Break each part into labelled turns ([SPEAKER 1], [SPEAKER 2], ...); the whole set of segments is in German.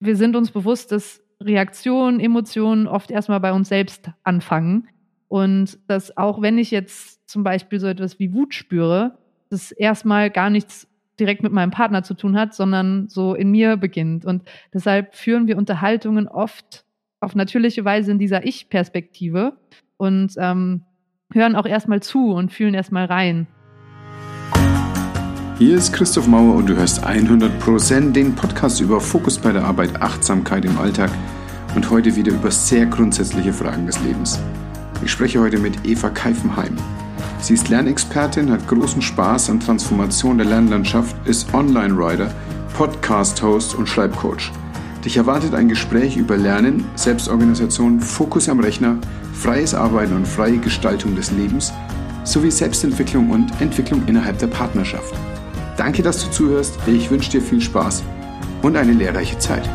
[SPEAKER 1] wir sind uns bewusst, dass Reaktionen, Emotionen oft erstmal bei uns selbst anfangen. Und dass auch wenn ich jetzt zum Beispiel so etwas wie Wut spüre, das erstmal gar nichts direkt mit meinem Partner zu tun hat, sondern so in mir beginnt. Und deshalb führen wir Unterhaltungen oft auf natürliche Weise in dieser Ich-Perspektive und ähm, hören auch erstmal zu und fühlen erstmal rein.
[SPEAKER 2] Hier ist Christoph Mauer und du hörst 100% den Podcast über Fokus bei der Arbeit, Achtsamkeit im Alltag und heute wieder über sehr grundsätzliche Fragen des Lebens. Ich spreche heute mit Eva Keifenheim. Sie ist Lernexpertin, hat großen Spaß an Transformation der Lernlandschaft, ist Online-Rider, Podcast-Host und Schreibcoach. Dich erwartet ein Gespräch über Lernen, Selbstorganisation, Fokus am Rechner, freies Arbeiten und freie Gestaltung des Lebens sowie Selbstentwicklung und Entwicklung innerhalb der Partnerschaft. Danke, dass du zuhörst. Ich wünsche dir viel Spaß und eine lehrreiche Zeit.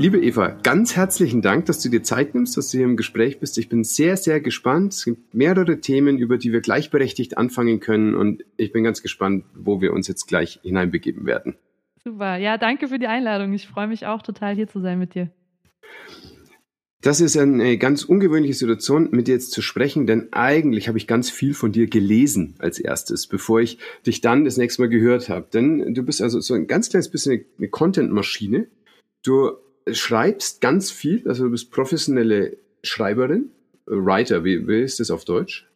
[SPEAKER 2] Liebe Eva, ganz herzlichen Dank, dass du dir Zeit nimmst, dass du hier im Gespräch bist. Ich bin sehr, sehr gespannt. Es gibt mehrere Themen, über die wir gleichberechtigt anfangen können und ich bin ganz gespannt, wo wir uns jetzt gleich hineinbegeben werden.
[SPEAKER 1] Super. Ja, danke für die Einladung. Ich freue mich auch total, hier zu sein mit dir.
[SPEAKER 2] Das ist eine ganz ungewöhnliche Situation, mit dir jetzt zu sprechen, denn eigentlich habe ich ganz viel von dir gelesen als erstes, bevor ich dich dann das nächste Mal gehört habe. Denn du bist also so ein ganz kleines bisschen eine Content-Maschine. Du schreibst ganz viel, also du bist professionelle Schreiberin, Writer, wie, wie ist das auf Deutsch?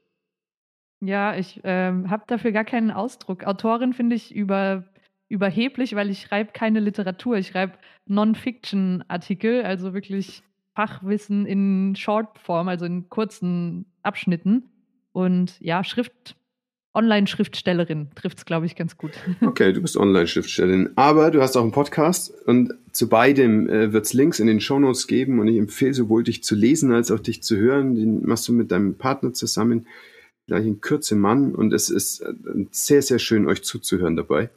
[SPEAKER 1] Ja, ich ähm, habe dafür gar keinen Ausdruck. Autorin finde ich über, überheblich, weil ich schreibe keine Literatur. Ich schreibe Non-Fiction-Artikel, also wirklich Fachwissen in Shortform, also in kurzen Abschnitten. Und ja, Schrift Online-Schriftstellerin trifft es, glaube ich, ganz gut.
[SPEAKER 2] Okay, du bist Online-Schriftstellerin, aber du hast auch einen Podcast und zu beidem äh, wird es Links in den Shownotes geben und ich empfehle sowohl dich zu lesen als auch dich zu hören. Den machst du mit deinem Partner zusammen, gleich in Kürze Mann und es ist äh, sehr, sehr schön, euch zuzuhören dabei.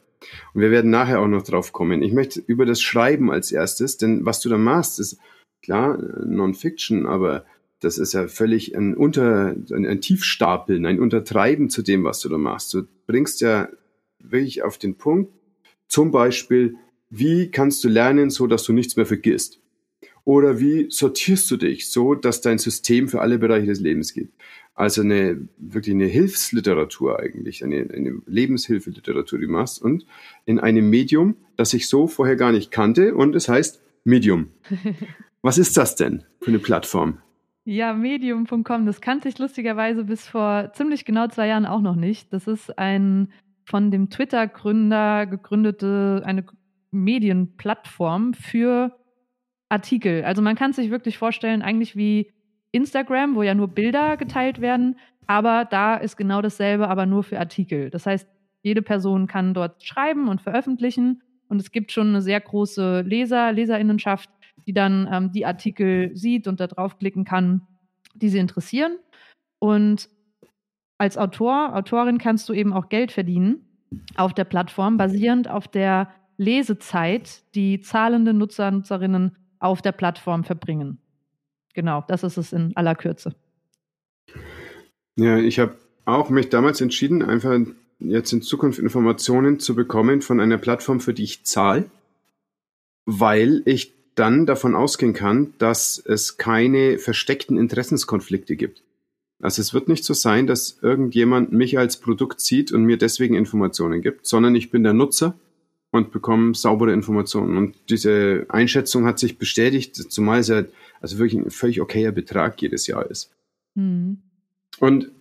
[SPEAKER 2] Und wir werden nachher auch noch drauf kommen. Ich möchte über das Schreiben als erstes, denn was du da machst, ist klar äh, Non-Fiction, aber das ist ja völlig ein Unter, ein, ein Tiefstapeln, ein Untertreiben zu dem, was du da machst. Du bringst ja wirklich auf den Punkt, zum Beispiel, wie kannst du lernen, so dass du nichts mehr vergisst? Oder wie sortierst du dich so, dass dein System für alle Bereiche des Lebens geht? Also eine, wirklich eine Hilfsliteratur eigentlich, eine, eine Lebenshilfeliteratur, die du machst und in einem Medium, das ich so vorher gar nicht kannte und es heißt Medium. Was ist das denn für eine Plattform?
[SPEAKER 1] Ja, medium.com, das kannte ich lustigerweise bis vor ziemlich genau zwei Jahren auch noch nicht. Das ist ein von dem Twitter-Gründer gegründete, eine Medienplattform für Artikel. Also man kann sich wirklich vorstellen, eigentlich wie Instagram, wo ja nur Bilder geteilt werden, aber da ist genau dasselbe, aber nur für Artikel. Das heißt, jede Person kann dort schreiben und veröffentlichen und es gibt schon eine sehr große Leser, Leserinnenschaft, die dann ähm, die Artikel sieht und da draufklicken kann, die sie interessieren. Und als Autor, Autorin kannst du eben auch Geld verdienen auf der Plattform, basierend auf der Lesezeit, die zahlende Nutzer, Nutzerinnen auf der Plattform verbringen. Genau, das ist es in aller Kürze.
[SPEAKER 2] Ja, ich habe auch mich damals entschieden, einfach jetzt in Zukunft Informationen zu bekommen von einer Plattform, für die ich zahle, weil ich dann davon ausgehen kann, dass es keine versteckten Interessenskonflikte gibt. Also es wird nicht so sein, dass irgendjemand mich als Produkt sieht und mir deswegen Informationen gibt, sondern ich bin der Nutzer und bekomme saubere Informationen. Und diese Einschätzung hat sich bestätigt, zumal es ja also wirklich ein völlig okayer Betrag jedes Jahr ist. Mhm. Und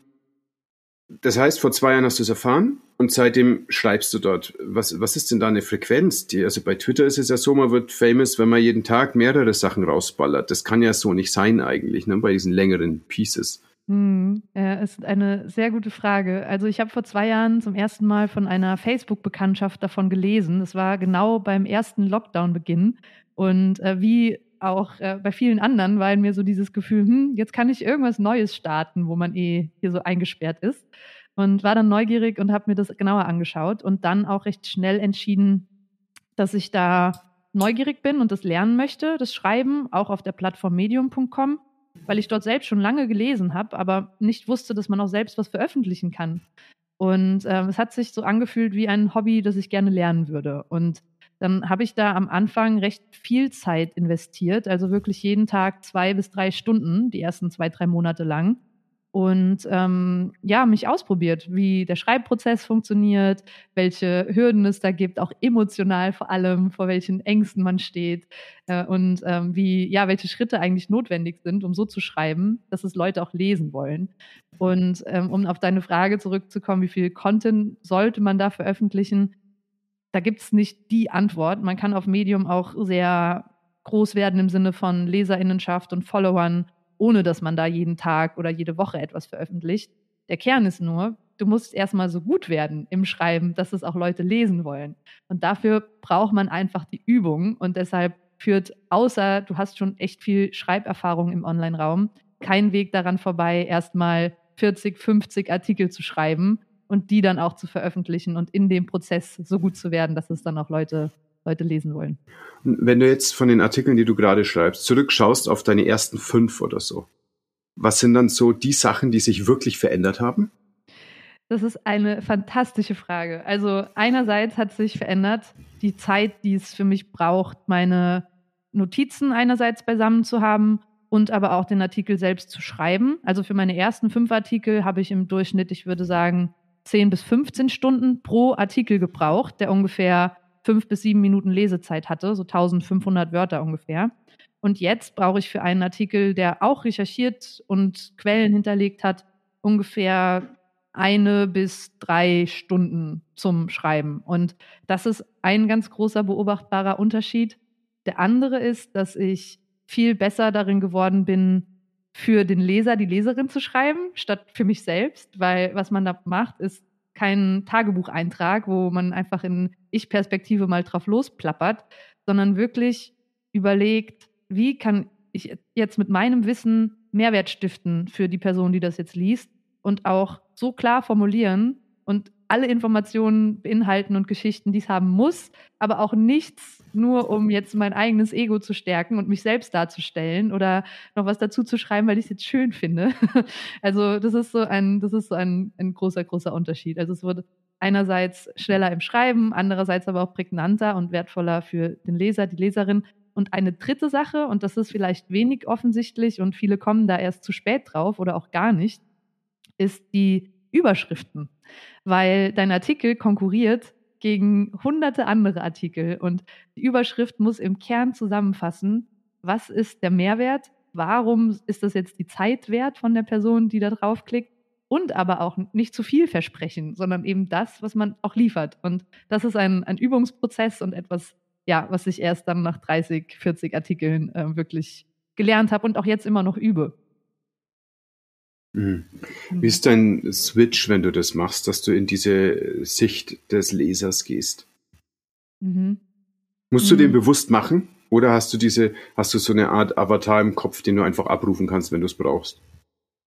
[SPEAKER 2] das heißt, vor zwei Jahren hast du es erfahren und seitdem schreibst du dort. Was, was ist denn da eine Frequenz? Die, also bei Twitter ist es ja so, man wird famous, wenn man jeden Tag mehrere Sachen rausballert. Das kann ja so nicht sein eigentlich, ne, bei diesen längeren Pieces.
[SPEAKER 1] Hm, ja, ist eine sehr gute Frage. Also ich habe vor zwei Jahren zum ersten Mal von einer Facebook-Bekanntschaft davon gelesen. Das war genau beim ersten Lockdown-Beginn. Und äh, wie auch äh, bei vielen anderen war in mir so dieses Gefühl, hm, jetzt kann ich irgendwas Neues starten, wo man eh hier so eingesperrt ist. und war dann neugierig und habe mir das genauer angeschaut und dann auch recht schnell entschieden, dass ich da neugierig bin und das lernen möchte, das Schreiben, auch auf der Plattform medium.com, weil ich dort selbst schon lange gelesen habe, aber nicht wusste, dass man auch selbst was veröffentlichen kann. Und äh, es hat sich so angefühlt wie ein Hobby, das ich gerne lernen würde. Und dann habe ich da am Anfang recht viel Zeit investiert, also wirklich jeden Tag zwei bis drei Stunden, die ersten zwei, drei Monate lang und ähm, ja, mich ausprobiert, wie der Schreibprozess funktioniert, welche Hürden es da gibt, auch emotional vor allem, vor welchen Ängsten man steht äh, und ähm, wie, ja, welche Schritte eigentlich notwendig sind, um so zu schreiben, dass es Leute auch lesen wollen. Und ähm, um auf deine Frage zurückzukommen, wie viel Content sollte man da veröffentlichen? Da gibt es nicht die Antwort. Man kann auf Medium auch sehr groß werden im Sinne von Leserinnenschaft und Followern ohne dass man da jeden Tag oder jede Woche etwas veröffentlicht. Der Kern ist nur, du musst erstmal so gut werden im Schreiben, dass es auch Leute lesen wollen. Und dafür braucht man einfach die Übung und deshalb führt, außer du hast schon echt viel Schreiberfahrung im Online-Raum, kein Weg daran vorbei, erstmal 40, 50 Artikel zu schreiben und die dann auch zu veröffentlichen und in dem Prozess so gut zu werden, dass es dann auch Leute Leute lesen wollen.
[SPEAKER 2] Wenn du jetzt von den Artikeln, die du gerade schreibst, zurückschaust auf deine ersten fünf oder so, was sind dann so die Sachen, die sich wirklich verändert haben?
[SPEAKER 1] Das ist eine fantastische Frage. Also einerseits hat sich verändert die Zeit, die es für mich braucht, meine Notizen einerseits beisammen zu haben und aber auch den Artikel selbst zu schreiben. Also für meine ersten fünf Artikel habe ich im Durchschnitt, ich würde sagen, 10 bis 15 Stunden pro Artikel gebraucht, der ungefähr fünf bis sieben Minuten Lesezeit hatte, so 1500 Wörter ungefähr. Und jetzt brauche ich für einen Artikel, der auch recherchiert und Quellen hinterlegt hat, ungefähr eine bis drei Stunden zum Schreiben. Und das ist ein ganz großer beobachtbarer Unterschied. Der andere ist, dass ich viel besser darin geworden bin, für den Leser, die Leserin zu schreiben, statt für mich selbst, weil was man da macht, ist kein Tagebucheintrag, wo man einfach in Ich-Perspektive mal drauf losplappert, sondern wirklich überlegt, wie kann ich jetzt mit meinem Wissen Mehrwert stiften für die Person, die das jetzt liest und auch so klar formulieren und alle Informationen beinhalten und Geschichten, die es haben muss, aber auch nichts nur, um jetzt mein eigenes Ego zu stärken und mich selbst darzustellen oder noch was dazu zu schreiben, weil ich es jetzt schön finde. Also das ist so ein, das ist so ein, ein großer, großer Unterschied. Also es wird einerseits schneller im Schreiben, andererseits aber auch prägnanter und wertvoller für den Leser, die Leserin. Und eine dritte Sache, und das ist vielleicht wenig offensichtlich und viele kommen da erst zu spät drauf oder auch gar nicht, ist die Überschriften, weil dein Artikel konkurriert gegen hunderte andere Artikel und die Überschrift muss im Kern zusammenfassen, was ist der Mehrwert, warum ist das jetzt die Zeit wert von der Person, die da draufklickt und aber auch nicht zu viel versprechen, sondern eben das, was man auch liefert. Und das ist ein, ein Übungsprozess und etwas, ja, was ich erst dann nach 30, 40 Artikeln äh, wirklich gelernt habe und auch jetzt immer noch übe.
[SPEAKER 2] Mhm. Wie ist dein Switch, wenn du das machst, dass du in diese Sicht des Lesers gehst? Mhm. Musst du mhm. den bewusst machen? Oder hast du diese, hast du so eine Art Avatar im Kopf, den du einfach abrufen kannst, wenn du es brauchst?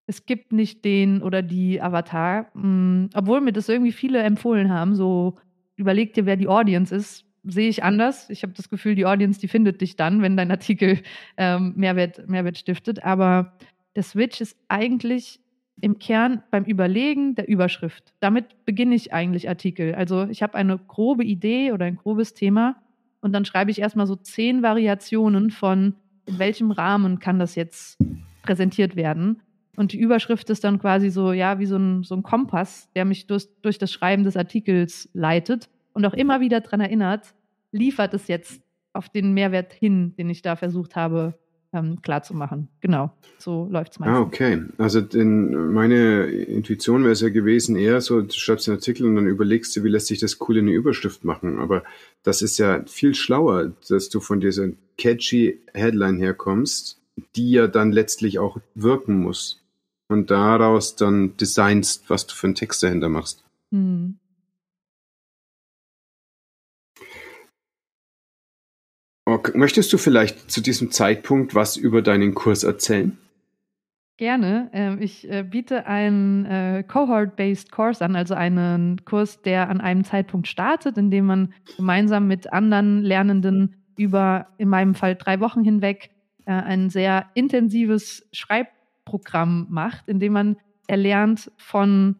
[SPEAKER 1] Es gibt nicht den oder die Avatar, mhm. obwohl mir das irgendwie viele empfohlen haben. So überleg dir, wer die Audience ist. Sehe ich anders. Ich habe das Gefühl, die Audience, die findet dich dann, wenn dein Artikel ähm, Mehrwert, Mehrwert stiftet. Aber der Switch ist eigentlich im Kern beim Überlegen der Überschrift. Damit beginne ich eigentlich Artikel. Also ich habe eine grobe Idee oder ein grobes Thema und dann schreibe ich erstmal so zehn Variationen von, in welchem Rahmen kann das jetzt präsentiert werden. Und die Überschrift ist dann quasi so, ja, wie so ein, so ein Kompass, der mich durch, durch das Schreiben des Artikels leitet und auch immer wieder daran erinnert, liefert es jetzt auf den Mehrwert hin, den ich da versucht habe ähm, klar zu machen. Genau, so läuft es meistens.
[SPEAKER 2] Ah, okay. Also den, meine Intuition wäre es ja gewesen, eher so, du schreibst einen Artikel und dann überlegst du, wie lässt sich das cool in eine Überschrift machen. Aber das ist ja viel schlauer, dass du von dieser catchy Headline herkommst, die ja dann letztlich auch wirken muss. Und daraus dann designst, was du für einen Text dahinter machst. Hm. Okay. Möchtest du vielleicht zu diesem Zeitpunkt was über deinen Kurs erzählen?
[SPEAKER 1] Gerne. Ähm, ich äh, biete einen äh, Cohort-Based Course an, also einen Kurs, der an einem Zeitpunkt startet, in dem man gemeinsam mit anderen Lernenden über, in meinem Fall drei Wochen hinweg, äh, ein sehr intensives Schreibprogramm macht, in dem man erlernt von,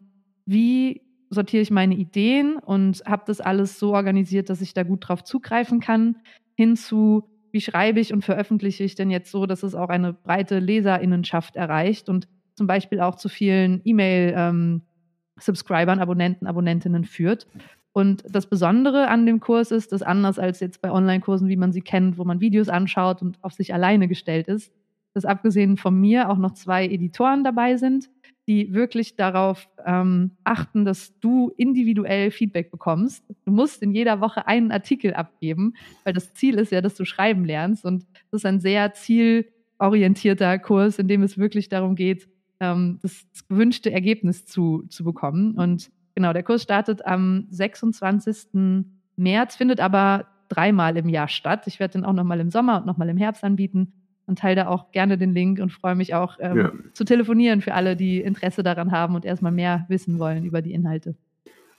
[SPEAKER 1] wie sortiere ich meine Ideen und habe das alles so organisiert, dass ich da gut drauf zugreifen kann, hin zu, wie schreibe ich und veröffentliche ich denn jetzt so, dass es auch eine breite Leserinnenschaft erreicht und zum Beispiel auch zu vielen E-Mail-Subscribern, ähm, Abonnenten, Abonnentinnen führt. Und das Besondere an dem Kurs ist, dass anders als jetzt bei Online-Kursen, wie man sie kennt, wo man Videos anschaut und auf sich alleine gestellt ist, dass abgesehen von mir auch noch zwei Editoren dabei sind, die wirklich darauf ähm, achten, dass du individuell Feedback bekommst. Du musst in jeder Woche einen Artikel abgeben, weil das Ziel ist ja, dass du schreiben lernst. Und das ist ein sehr zielorientierter Kurs, in dem es wirklich darum geht, ähm, das, gewünschte Ergebnis zu, zu bekommen. Und genau, der Kurs startet am 26. März, findet aber dreimal im Jahr statt. Ich werde den auch nochmal im Sommer und nochmal im Herbst anbieten und teile da auch gerne den Link und freue mich auch ähm, ja. zu telefonieren für alle, die Interesse daran haben und erstmal mehr wissen wollen über die Inhalte.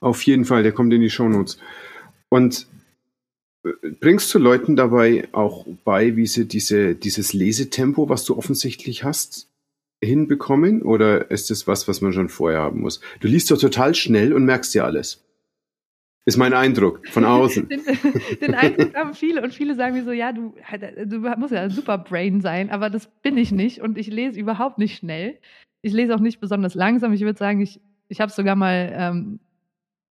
[SPEAKER 2] Auf jeden Fall, der kommt in die Shownotes. Und äh, bringst du Leuten dabei auch bei, wie sie diese, dieses Lesetempo, was du offensichtlich hast, hinbekommen? Oder ist das was, was man schon vorher haben muss? Du liest doch total schnell und merkst dir alles. Ist mein Eindruck von außen.
[SPEAKER 1] den, den, Eindruck haben viele und viele sagen mir so, ja, du, du musst ja ein super Brain sein, aber das bin ich nicht und ich lese überhaupt nicht schnell. Ich lese auch nicht besonders langsam. Ich würde sagen, ich, ich habe sogar mal, ähm,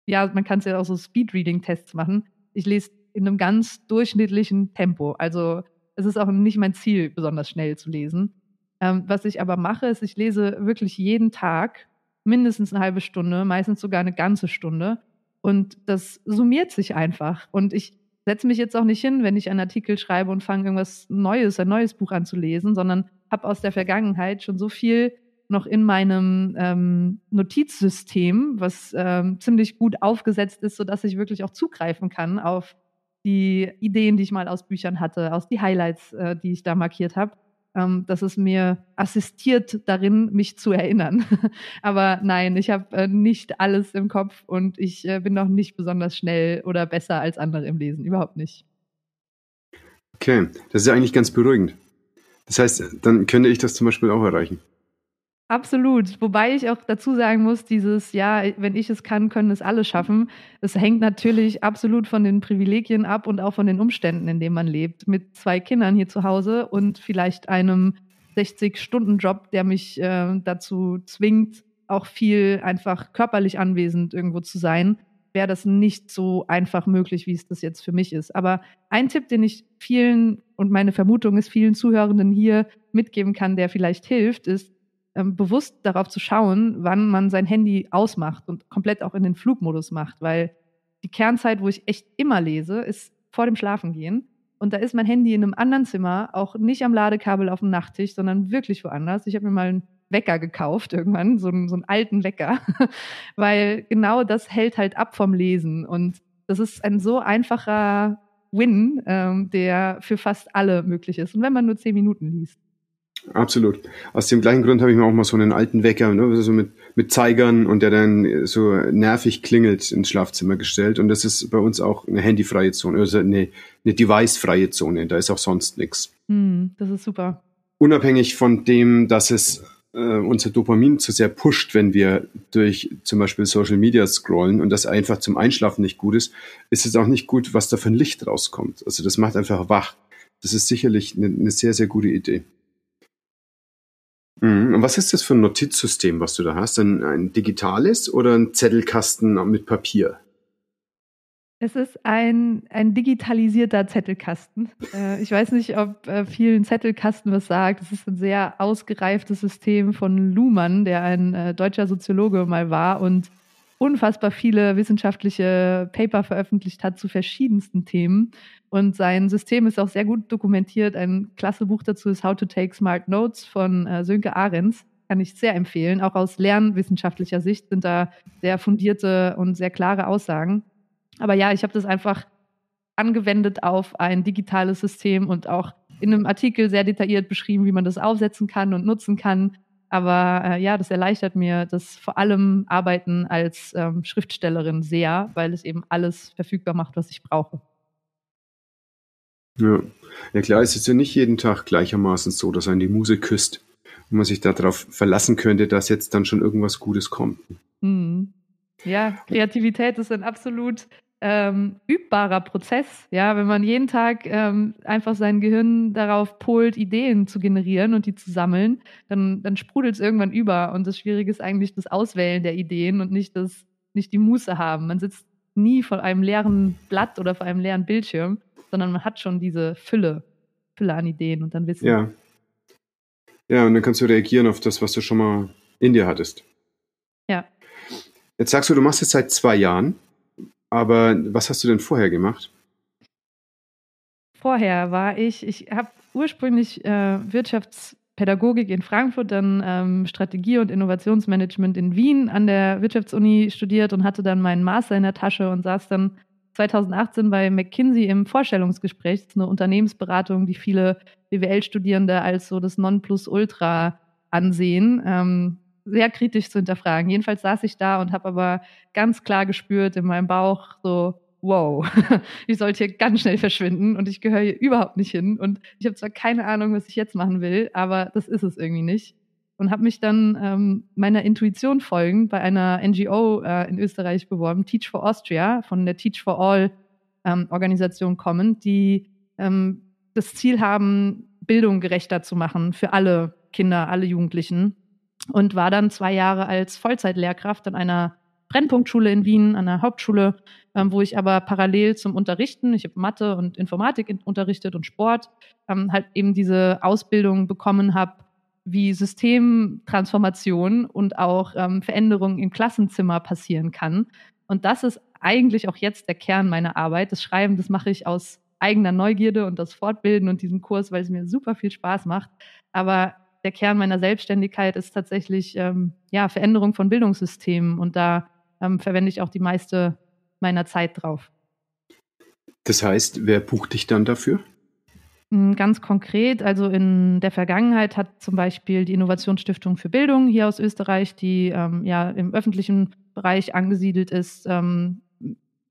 [SPEAKER 1] ja, man kann es ja auch so Speedreading-Tests machen. Ich lese in einem ganz durchschnittlichen Tempo. Also es ist auch nicht mein Ziel, besonders schnell zu lesen. Ähm, was ich aber mache, ist, ich lese wirklich jeden Tag mindestens eine halbe Stunde, meistens sogar eine ganze Stunde und das summiert sich einfach. Und ich setze mich jetzt auch nicht hin, wenn ich einen Artikel schreibe und fange irgendwas Neues, ein neues Buch an zu lesen, sondern habe aus der Vergangenheit schon so viel noch in meinem ähm, Notizsystem, was ähm, ziemlich gut aufgesetzt ist, sodass ich wirklich auch zugreifen kann auf die Ideen, die ich mal aus Büchern hatte, aus die Highlights, äh, die ich da markiert habe dass es mir assistiert darin, mich zu erinnern. Aber nein, ich habe äh, nicht alles im Kopf und ich äh, bin noch nicht besonders schnell oder besser als andere im Lesen. Überhaupt nicht.
[SPEAKER 2] Okay, das ist ja eigentlich ganz beruhigend. Das heißt, dann könnte ich das zum Beispiel auch erreichen.
[SPEAKER 1] Absolut. Wobei ich auch dazu sagen muss, dieses, ja, wenn ich es kann, können es alle schaffen. Es hängt natürlich absolut von den Privilegien ab und auch von den Umständen, in denen man lebt. Mit zwei Kindern hier zu Hause und vielleicht einem 60-Stunden-Job, der mich äh, dazu zwingt, auch viel einfach körperlich anwesend irgendwo zu sein, wäre das nicht so einfach möglich, wie es das jetzt für mich ist. Aber ein Tipp, den ich vielen und meine Vermutung ist, vielen Zuhörenden hier mitgeben kann, der vielleicht hilft, ist, ähm, bewusst darauf zu schauen, wann man sein Handy ausmacht und komplett auch in den Flugmodus macht, weil die Kernzeit, wo ich echt immer lese, ist vor dem Schlafengehen. Und da ist mein Handy in einem anderen Zimmer, auch nicht am Ladekabel auf dem Nachttisch, sondern wirklich woanders. Ich habe mir mal einen Wecker gekauft irgendwann, so einen, so einen alten Wecker, weil genau das hält halt ab vom Lesen. Und das ist ein so einfacher Win, ähm, der für fast alle möglich ist. Und wenn man nur zehn Minuten liest.
[SPEAKER 2] Absolut. Aus dem gleichen Grund habe ich mir auch mal so einen alten Wecker, ne, so mit, mit Zeigern und der dann so nervig klingelt ins Schlafzimmer gestellt. Und das ist bei uns auch eine handyfreie Zone, also eine, eine device-freie Zone. Da ist auch sonst nichts.
[SPEAKER 1] Mm, das ist super.
[SPEAKER 2] Unabhängig von dem, dass es äh, unser Dopamin zu sehr pusht, wenn wir durch zum Beispiel Social Media scrollen und das einfach zum Einschlafen nicht gut ist, ist es auch nicht gut, was da für ein Licht rauskommt. Also das macht einfach wach. Das ist sicherlich eine, eine sehr, sehr gute Idee. Mhm. Und was ist das für ein Notizsystem, was du da hast? Ein, ein digitales oder ein Zettelkasten mit Papier?
[SPEAKER 1] Es ist ein, ein digitalisierter Zettelkasten. Äh, ich weiß nicht, ob äh, vielen Zettelkasten was sagt. Es ist ein sehr ausgereiftes System von Luhmann, der ein äh, deutscher Soziologe mal war und unfassbar viele wissenschaftliche Paper veröffentlicht hat zu verschiedensten Themen. Und sein System ist auch sehr gut dokumentiert. Ein klasse Buch dazu ist How to Take Smart Notes von äh, Sönke Ahrens. Kann ich sehr empfehlen. Auch aus lernwissenschaftlicher Sicht sind da sehr fundierte und sehr klare Aussagen. Aber ja, ich habe das einfach angewendet auf ein digitales System und auch in einem Artikel sehr detailliert beschrieben, wie man das aufsetzen kann und nutzen kann Aber äh, ja, das erleichtert mir das vor allem Arbeiten als ähm, Schriftstellerin sehr, weil es eben alles verfügbar macht, was ich brauche.
[SPEAKER 2] Ja. ja, klar, es ist ja nicht jeden Tag gleichermaßen so, dass einen die Muse küsst und man sich darauf verlassen könnte, dass jetzt dann schon irgendwas Gutes kommt.
[SPEAKER 1] Mhm. Ja, Kreativität ist ein absolut ähm, übbarer Prozess. Ja, wenn man jeden Tag ähm, einfach sein Gehirn darauf polt, Ideen zu generieren und die zu sammeln, dann, dann sprudelt es irgendwann über. Und das Schwierige ist eigentlich das Auswählen der Ideen und nicht das, nicht die Muße haben. Man sitzt nie vor einem leeren Blatt oder vor einem leeren Bildschirm, sondern man hat schon diese Fülle, Fülle an Ideen und dann Wissen.
[SPEAKER 2] Ja. Ja, und dann kannst du reagieren auf das, was du schon mal in dir hattest.
[SPEAKER 1] Ja.
[SPEAKER 2] Jetzt sagst du, du machst es seit zwei Jahren. Aber was hast du denn vorher gemacht?
[SPEAKER 1] Vorher war ich, ich habe ursprünglich äh, Wirtschaftspädagogik in Frankfurt, dann ähm, Strategie- und Innovationsmanagement in Wien an der Wirtschaftsuni studiert und hatte dann meinen Master in der Tasche und saß dann 2018 bei McKinsey im Vorstellungsgespräch. Das ist eine Unternehmensberatung, die viele BWL-Studierende als so das Nonplusultra ansehen. Ähm, sehr kritisch zu hinterfragen. Jedenfalls saß ich da und habe aber ganz klar gespürt in meinem Bauch so, wow, ich sollte hier ganz schnell verschwinden und ich gehöre hier überhaupt nicht hin. Und ich habe zwar keine Ahnung, was ich jetzt machen will, aber das ist es irgendwie nicht. Und habe mich dann ähm, meiner Intuition folgend bei einer NGO äh, in Österreich beworben, Teach for Austria, von der Teach for All ähm, Organisation kommend, die ähm, das Ziel haben, Bildung gerechter zu machen für alle Kinder, alle Jugendlichen und war dann zwei Jahre als Vollzeitlehrkraft an einer Brennpunktschule in Wien, an einer Hauptschule, ähm, wo ich aber parallel zum Unterrichten, ich habe Mathe und Informatik unterrichtet und Sport, ähm, halt eben diese Ausbildung bekommen habe, wie Systemtransformation und auch ähm, Veränderungen im Klassenzimmer passieren kann. Und das ist eigentlich auch jetzt der Kern meiner Arbeit. Das Schreiben, das mache ich aus eigener Neugierde und das Fortbilden und diesem Kurs, weil es mir super viel Spaß macht. Aber der Kern meiner Selbstständigkeit ist tatsächlich ähm, ja, Veränderung von Bildungssystemen und da ähm, verwende ich auch die meiste meiner Zeit drauf.
[SPEAKER 2] Das heißt, wer bucht dich dann dafür?
[SPEAKER 1] Hm, ganz konkret, also in der Vergangenheit hat zum Beispiel die Innovationsstiftung für Bildung hier aus Österreich, die ähm, ja im öffentlichen Bereich angesiedelt ist, ähm,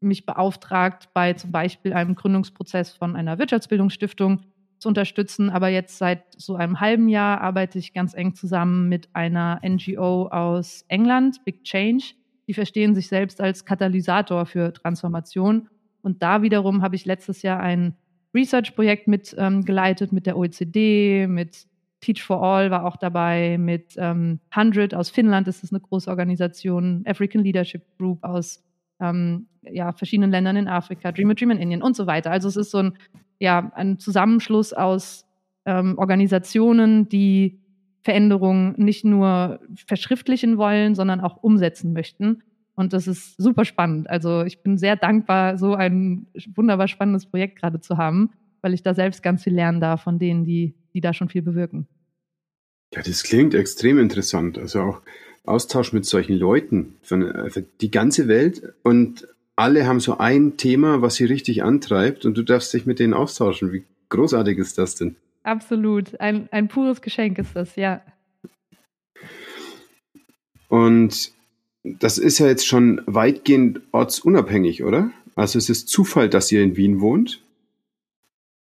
[SPEAKER 1] mich beauftragt bei zum Beispiel einem Gründungsprozess von einer Wirtschaftsbildungsstiftung zu unterstützen. Aber jetzt seit so einem halben Jahr arbeite ich ganz eng zusammen mit einer NGO aus England, Big Change. Die verstehen sich selbst als Katalysator für Transformation. Und da wiederum habe ich letztes Jahr ein Research-Projekt mitgeleitet ähm, mit der OECD, mit Teach for All war auch dabei, mit ähm, 100 aus Finnland, das ist eine große Organisation, African Leadership Group aus ähm, ja, verschiedenen Ländern in Afrika, Dream a Dream in Indien und so weiter. Also es ist so ein ja, ein Zusammenschluss aus ähm, Organisationen, die Veränderungen nicht nur verschriftlichen wollen, sondern auch umsetzen möchten. Und das ist super spannend. Also ich bin sehr dankbar, so ein wunderbar spannendes Projekt gerade zu haben, weil ich da selbst ganz viel lernen darf von denen, die, die da schon viel bewirken.
[SPEAKER 2] Ja, das klingt extrem interessant. Also auch Austausch mit solchen Leuten für, für die ganze Welt und alle haben so ein Thema, was sie richtig antreibt und du darfst dich mit denen austauschen. Wie großartig ist das denn?
[SPEAKER 1] Absolut. Ein, ein pures Geschenk ist das, ja.
[SPEAKER 2] Und das ist ja jetzt schon weitgehend ortsunabhängig, oder? Also es ist Zufall, dass ihr in Wien wohnt.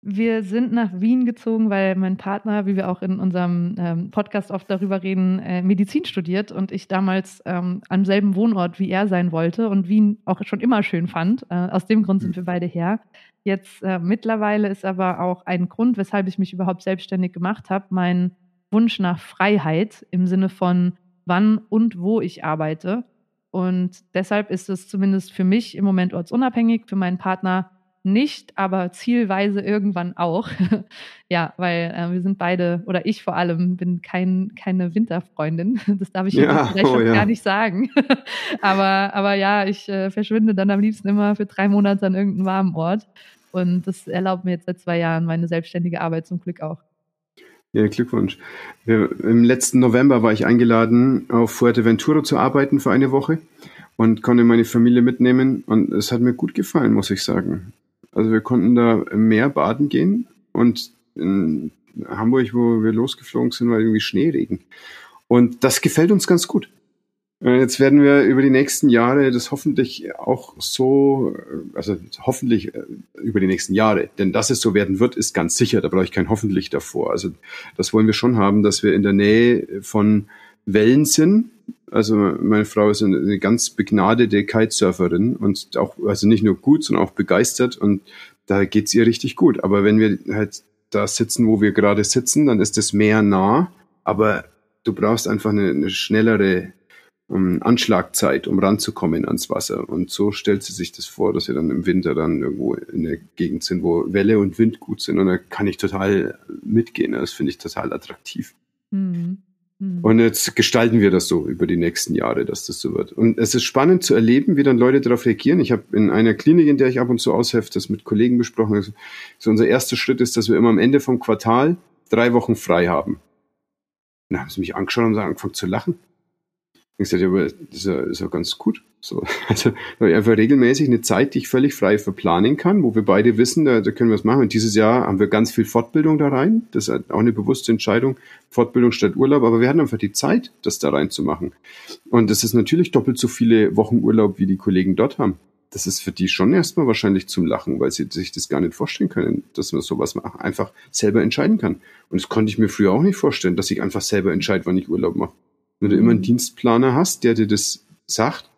[SPEAKER 1] Wir sind nach Wien gezogen, weil mein Partner, wie wir auch in unserem ähm, Podcast oft darüber reden, äh, Medizin studiert und ich damals ähm, am selben Wohnort wie er sein wollte und Wien auch schon immer schön fand. Äh, aus dem Grund sind wir beide her. Jetzt äh, mittlerweile ist aber auch ein Grund, weshalb ich mich überhaupt selbstständig gemacht habe, mein Wunsch nach Freiheit im Sinne von wann und wo ich arbeite. Und deshalb ist es zumindest für mich im Moment ortsunabhängig, für meinen Partner nicht, aber zielweise irgendwann auch. ja, weil äh, wir sind beide, oder ich vor allem, bin kein, keine Winterfreundin. Das darf ich ja, vielleicht oh, ja. gar nicht sagen. aber, aber ja, ich äh, verschwinde dann am liebsten immer für drei Monate an irgendeinem warmen Ort. Und das erlaubt mir jetzt seit zwei Jahren meine selbstständige Arbeit zum Glück auch.
[SPEAKER 2] Ja, Glückwunsch. Im letzten November war ich eingeladen, auf Fuerteventura zu arbeiten für eine Woche und konnte meine Familie mitnehmen. Und es hat mir gut gefallen, muss ich sagen. Also wir konnten da mehr baden gehen und in Hamburg, wo wir losgeflogen sind, war irgendwie Schneeregen. Und das gefällt uns ganz gut. Äh, jetzt werden wir über die nächsten Jahre das hoffentlich auch so, äh, also hoffentlich äh, über die nächsten Jahre, denn dass es so werden wird, ist ganz sicher, da brauche ich kein hoffentlich davor. Also das wollen wir schon haben, dass wir in der Nähe von Wellen sind. Also meine Frau ist eine ganz begnadete Kitesurferin und auch, also nicht nur gut, sondern auch begeistert und da geht's ihr richtig gut. Aber wenn wir halt da sitzen, wo wir gerade sitzen, dann ist das Meer nah, aber du brauchst einfach eine, eine schnellere um, Anschlagzeit, um ranzukommen ans Wasser. Und so stellt sie sich das vor, dass wir dann im Winter dann irgendwo in der Gegend sind, wo Welle und Wind gut sind. Und da kann ich total mitgehen. Das finde ich total attraktiv. Mhm. Mhm. Und jetzt gestalten wir das so über die nächsten Jahre, dass das so wird. Und es ist spannend zu erleben, wie dann Leute darauf reagieren. Ich habe in einer Klinik, in der ich ab und zu aushelfe, das mit Kollegen besprochen. So unser erster Schritt ist, dass wir immer am Ende vom Quartal drei Wochen frei haben. Dann haben sie mich angeschaut und angefangen zu lachen. Ich gesagt, ja, aber das ist ja, ist ja ganz gut. So, also einfach regelmäßig eine Zeit, die ich völlig frei verplanen kann, wo wir beide wissen, da, da können wir was machen. Und dieses Jahr haben wir ganz viel Fortbildung da rein. Das ist auch eine bewusste Entscheidung, Fortbildung statt Urlaub, aber wir hatten einfach die Zeit, das da reinzumachen. Und das ist natürlich doppelt so viele Wochen Urlaub, wie die Kollegen dort haben. Das ist für die schon erstmal wahrscheinlich zum Lachen, weil sie sich das gar nicht vorstellen können, dass man sowas einfach selber entscheiden kann. Und das konnte ich mir früher auch nicht vorstellen, dass ich einfach selber entscheide, wann ich Urlaub mache. Wenn du immer einen. Dienstplaner hast, der dir das sagt,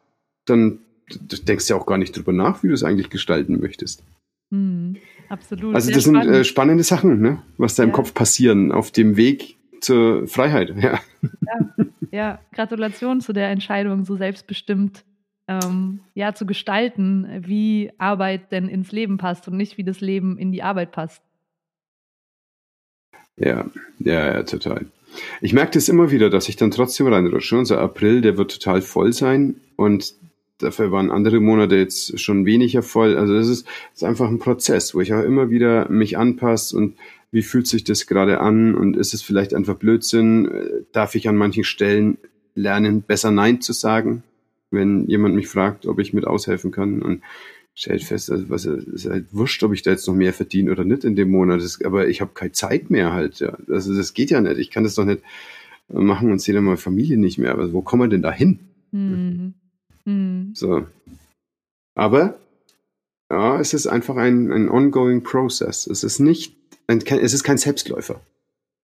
[SPEAKER 2] dann denkst du ja auch gar nicht drüber nach, wie du es eigentlich gestalten möchtest.
[SPEAKER 1] Mhm, absolut.
[SPEAKER 2] Also das sind äh, spannende Sachen, ne? was da im Kopf passieren auf dem Weg zur Freiheit. Ja.
[SPEAKER 1] ja, ja. Gratulation zu der Entscheidung, so selbstbestimmt ähm, ja, zu gestalten, wie Arbeit denn ins Leben passt und nicht wie das Leben in die Arbeit passt.
[SPEAKER 2] Ja, ja, ja, total. Ich merke das immer wieder, dass ich dann trotzdem reinrutsche. Unser April, der wird total voll sein und dafür waren andere Monate jetzt schon weniger voll. Also das ist, ist einfach ein Prozess, wo ich auch immer wieder mich anpasse und wie fühlt sich das gerade an und ist es vielleicht einfach Blödsinn? Darf ich an manchen Stellen lernen, besser Nein zu sagen, wenn jemand mich fragt, ob ich mit aushelfen kann? Und stellt fest, also was ist halt wurscht, ob ich da jetzt noch mehr verdiene oder nicht in dem Monat. Das, aber ich habe keine Zeit mehr halt. Ja. Also das geht ja nicht. Ich kann das doch nicht machen und sehe dann meine Familie nicht mehr. Aber wo kommen wir denn da hin? Mhm. Mhm. So. Aber ja, es ist einfach ein, ein ongoing process. Es ist nicht, ein, es ist kein Selbstläufer,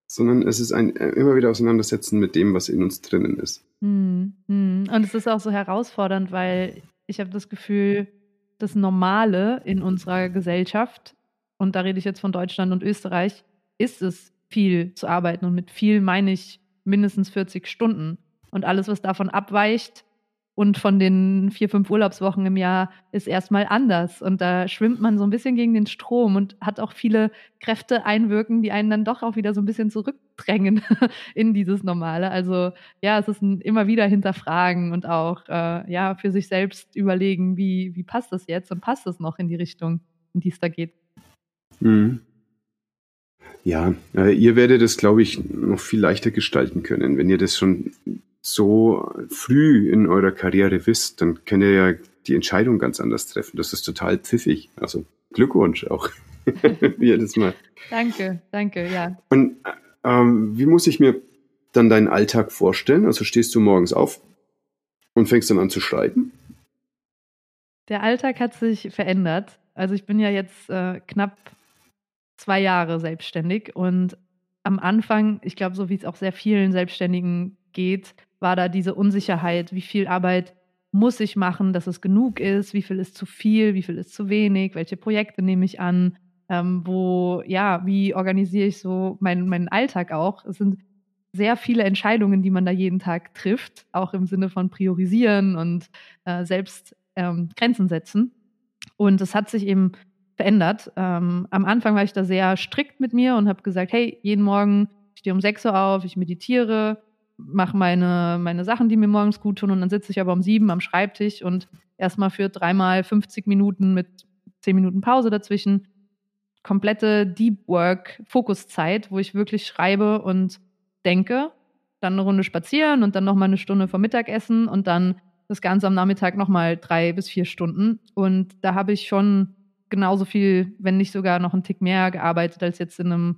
[SPEAKER 2] sondern es ist ein immer wieder Auseinandersetzen mit dem, was in uns drinnen ist.
[SPEAKER 1] Mhm. Und es ist auch so herausfordernd, weil ich habe das Gefühl, das Normale in unserer Gesellschaft, und da rede ich jetzt von Deutschland und Österreich, ist es viel zu arbeiten. Und mit viel meine ich mindestens 40 Stunden. Und alles, was davon abweicht, und von den vier, fünf Urlaubswochen im Jahr ist erstmal anders. Und da schwimmt man so ein bisschen gegen den Strom und hat auch viele Kräfte einwirken, die einen dann doch auch wieder so ein bisschen zurückdrängen in dieses Normale. Also ja, es ist ein immer wieder hinterfragen und auch äh, ja für sich selbst überlegen, wie, wie passt das jetzt und passt das noch in die Richtung, in die es da geht.
[SPEAKER 2] Mhm. Ja, äh, ihr werdet es, glaube ich, noch viel leichter gestalten können, wenn ihr das schon so früh in eurer Karriere wisst, dann könnt ihr ja die Entscheidung ganz anders treffen. Das ist total pfiffig. Also Glückwunsch auch. Jedes Mal.
[SPEAKER 1] Danke, danke, ja.
[SPEAKER 2] Und ähm, wie muss ich mir dann deinen Alltag vorstellen? Also stehst du morgens auf und fängst dann an zu schreiben?
[SPEAKER 1] Der Alltag hat sich verändert. Also ich bin ja jetzt äh, knapp zwei Jahre selbstständig und am Anfang, ich glaube, so wie es auch sehr vielen Selbstständigen geht, war da diese Unsicherheit, wie viel Arbeit muss ich machen, dass es genug ist, wie viel ist zu viel, wie viel ist zu wenig, welche Projekte nehme ich an, ähm, wo, ja, wie organisiere ich so meinen, meinen Alltag auch. Es sind sehr viele Entscheidungen, die man da jeden Tag trifft, auch im Sinne von priorisieren und äh, selbst ähm, Grenzen setzen. Und es hat sich eben verändert. Ähm, am Anfang war ich da sehr strikt mit mir und habe gesagt, hey, jeden Morgen ich stehe um 6 Uhr auf, ich meditiere, mache meine, meine Sachen, die mir morgens gut tun und dann sitze ich aber um sieben am Schreibtisch und erstmal für dreimal 50 Minuten mit 10 Minuten Pause dazwischen komplette Deep Work Fokuszeit, wo ich wirklich schreibe und denke, dann eine Runde spazieren und dann nochmal eine Stunde vor Mittagessen und dann das Ganze am Nachmittag nochmal drei bis vier Stunden. Und da habe ich schon genauso viel, wenn nicht sogar noch einen Tick mehr gearbeitet als jetzt in einem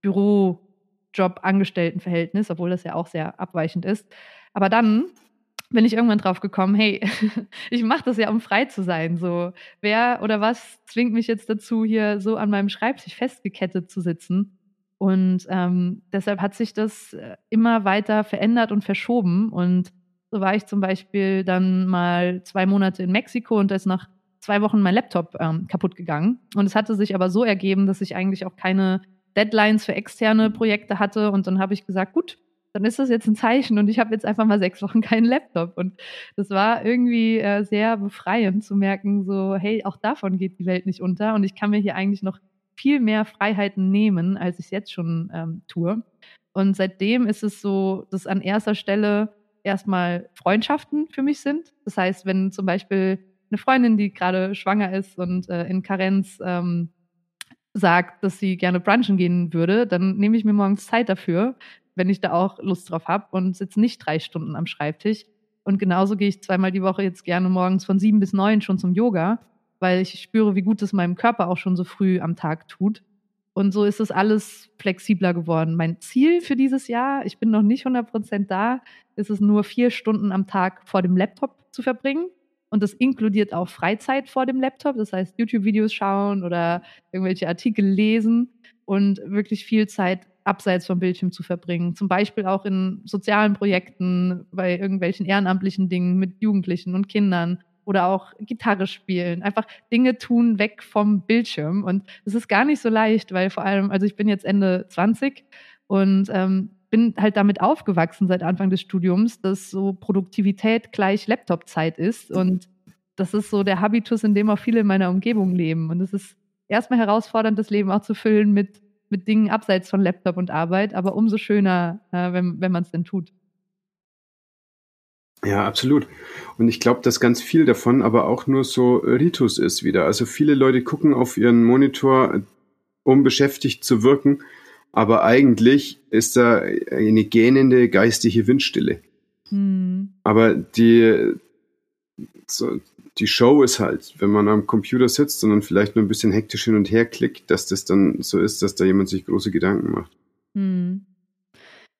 [SPEAKER 1] Büro Job-Angestellten-Verhältnis, obwohl das ja auch sehr abweichend ist. Aber dann bin ich irgendwann drauf gekommen, hey, ich mache das ja, um frei zu sein. So, wer oder was zwingt mich jetzt dazu, hier so an meinem Schreibtisch festgekettet zu sitzen? Und ähm, deshalb hat sich das äh, immer weiter verändert und verschoben. Und so war ich zum Beispiel dann mal zwei Monate in Mexiko und da ist nach zwei Wochen mein Laptop ähm, kaputt gegangen. Und es hatte sich aber so ergeben, dass ich eigentlich auch keine Deadlines für externe Projekte hatte. Und dann habe ich gesagt, gut, dann ist das jetzt ein Zeichen und ich habe jetzt einfach mal sechs Wochen keinen Laptop. Und das war irgendwie äh, sehr befreiend zu merken, so, hey, auch davon geht die Welt nicht unter und ich kann mir hier eigentlich noch viel mehr Freiheiten nehmen, als ich es jetzt schon ähm, tue. Und seitdem ist es so, dass an erster Stelle erstmal Freundschaften für mich sind. Das heißt, wenn zum Beispiel eine Freundin, die gerade schwanger ist und äh, in Karenz ähm, sagt, dass sie gerne brunchen gehen würde, dann nehme ich mir morgens Zeit dafür, wenn ich da auch Lust drauf habe und sitze nicht drei Stunden am Schreibtisch. Und genauso gehe ich zweimal die Woche jetzt gerne morgens von sieben bis neun schon zum Yoga, weil ich spüre, wie gut es meinem Körper auch schon so früh am Tag tut. Und so ist es alles flexibler geworden. Mein Ziel für dieses Jahr, ich bin noch nicht 100 Prozent da, ist es nur vier Stunden am Tag vor dem Laptop zu verbringen. Und das inkludiert auch Freizeit vor dem Laptop, das heißt YouTube-Videos schauen oder irgendwelche Artikel lesen und wirklich viel Zeit abseits vom Bildschirm zu verbringen. Zum Beispiel auch in sozialen Projekten, bei irgendwelchen ehrenamtlichen Dingen mit Jugendlichen und Kindern oder auch Gitarre spielen. Einfach Dinge tun weg vom Bildschirm. Und es ist gar nicht so leicht, weil vor allem, also ich bin jetzt Ende 20 und ähm, bin halt damit aufgewachsen seit Anfang des Studiums, dass so Produktivität gleich Laptop-Zeit ist. Und das ist so der Habitus, in dem auch viele in meiner Umgebung leben. Und es ist erstmal herausfordernd, das Leben auch zu füllen mit, mit Dingen abseits von Laptop und Arbeit, aber umso schöner, äh, wenn, wenn man es denn tut.
[SPEAKER 2] Ja, absolut. Und ich glaube, dass ganz viel davon aber auch nur so Ritus ist wieder. Also viele Leute gucken auf ihren Monitor, um beschäftigt zu wirken aber eigentlich ist da eine gähnende geistige Windstille. Mhm. Aber die, so, die Show ist halt, wenn man am Computer sitzt und dann vielleicht nur ein bisschen hektisch hin und her klickt, dass das dann so ist, dass da jemand sich große Gedanken macht. Mhm.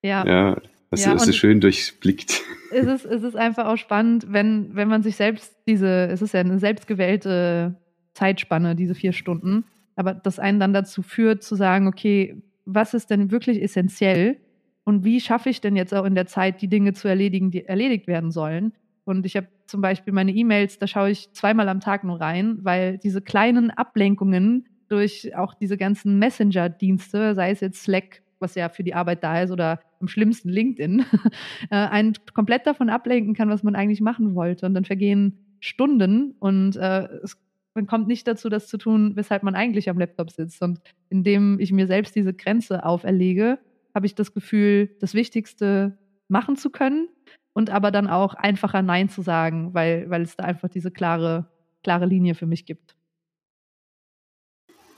[SPEAKER 2] Ja. Ja, das ja, ist schön durchblickt.
[SPEAKER 1] Es ist, es ist einfach auch spannend, wenn, wenn man sich selbst diese, es ist ja eine selbstgewählte Zeitspanne, diese vier Stunden, aber das einen dann dazu führt zu sagen, okay, was ist denn wirklich essentiell und wie schaffe ich denn jetzt auch in der Zeit, die Dinge zu erledigen, die erledigt werden sollen. Und ich habe zum Beispiel meine E-Mails, da schaue ich zweimal am Tag nur rein, weil diese kleinen Ablenkungen durch auch diese ganzen Messenger-Dienste, sei es jetzt Slack, was ja für die Arbeit da ist, oder am schlimmsten LinkedIn, äh, einen komplett davon ablenken kann, was man eigentlich machen wollte. Und dann vergehen Stunden und äh, es man kommt nicht dazu, das zu tun, weshalb man eigentlich am Laptop sitzt. Und indem ich mir selbst diese Grenze auferlege, habe ich das Gefühl, das Wichtigste machen zu können und aber dann auch einfacher Nein zu sagen, weil, weil es da einfach diese klare, klare Linie für mich gibt.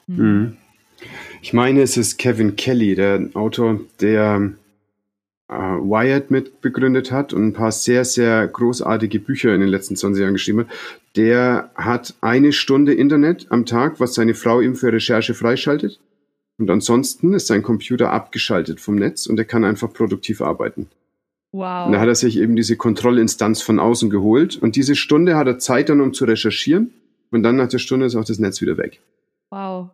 [SPEAKER 2] Hm. Ich meine, es ist Kevin Kelly, der Autor, der Wired mitbegründet hat und ein paar sehr, sehr großartige Bücher in den letzten 20 Jahren geschrieben hat, der hat eine Stunde Internet am Tag, was seine Frau ihm für Recherche freischaltet. Und ansonsten ist sein Computer abgeschaltet vom Netz und er kann einfach produktiv arbeiten. Wow. Und da hat er sich eben diese Kontrollinstanz von außen geholt. Und diese Stunde hat er Zeit dann, um zu recherchieren. Und dann nach der Stunde ist auch das Netz wieder weg.
[SPEAKER 1] Wow.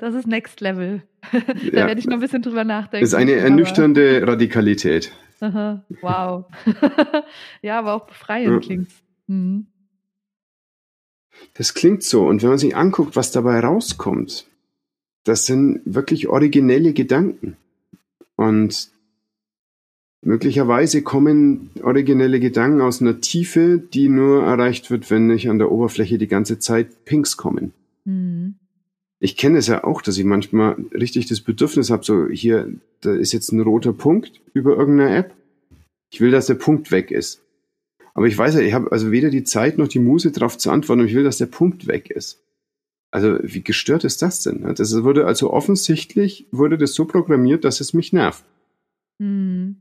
[SPEAKER 1] Das ist Next Level. da ja. werde ich noch ein bisschen drüber nachdenken.
[SPEAKER 2] Das ist eine ernüchternde Radikalität.
[SPEAKER 1] Aha. Wow. ja, aber auch befreiend ja. klingt mhm.
[SPEAKER 2] Das klingt so. Und wenn man sich anguckt, was dabei rauskommt, das sind wirklich originelle Gedanken. Und möglicherweise kommen originelle Gedanken aus einer Tiefe, die nur erreicht wird, wenn nicht an der Oberfläche die ganze Zeit Pinks kommen. Mhm ich kenne es ja auch, dass ich manchmal richtig das Bedürfnis habe, so hier, da ist jetzt ein roter Punkt über irgendeiner App. Ich will, dass der Punkt weg ist. Aber ich weiß ja, ich habe also weder die Zeit noch die Muße darauf zu antworten, und ich will, dass der Punkt weg ist. Also wie gestört ist das denn? Das wurde also offensichtlich, wurde das so programmiert, dass es mich nervt. Hm.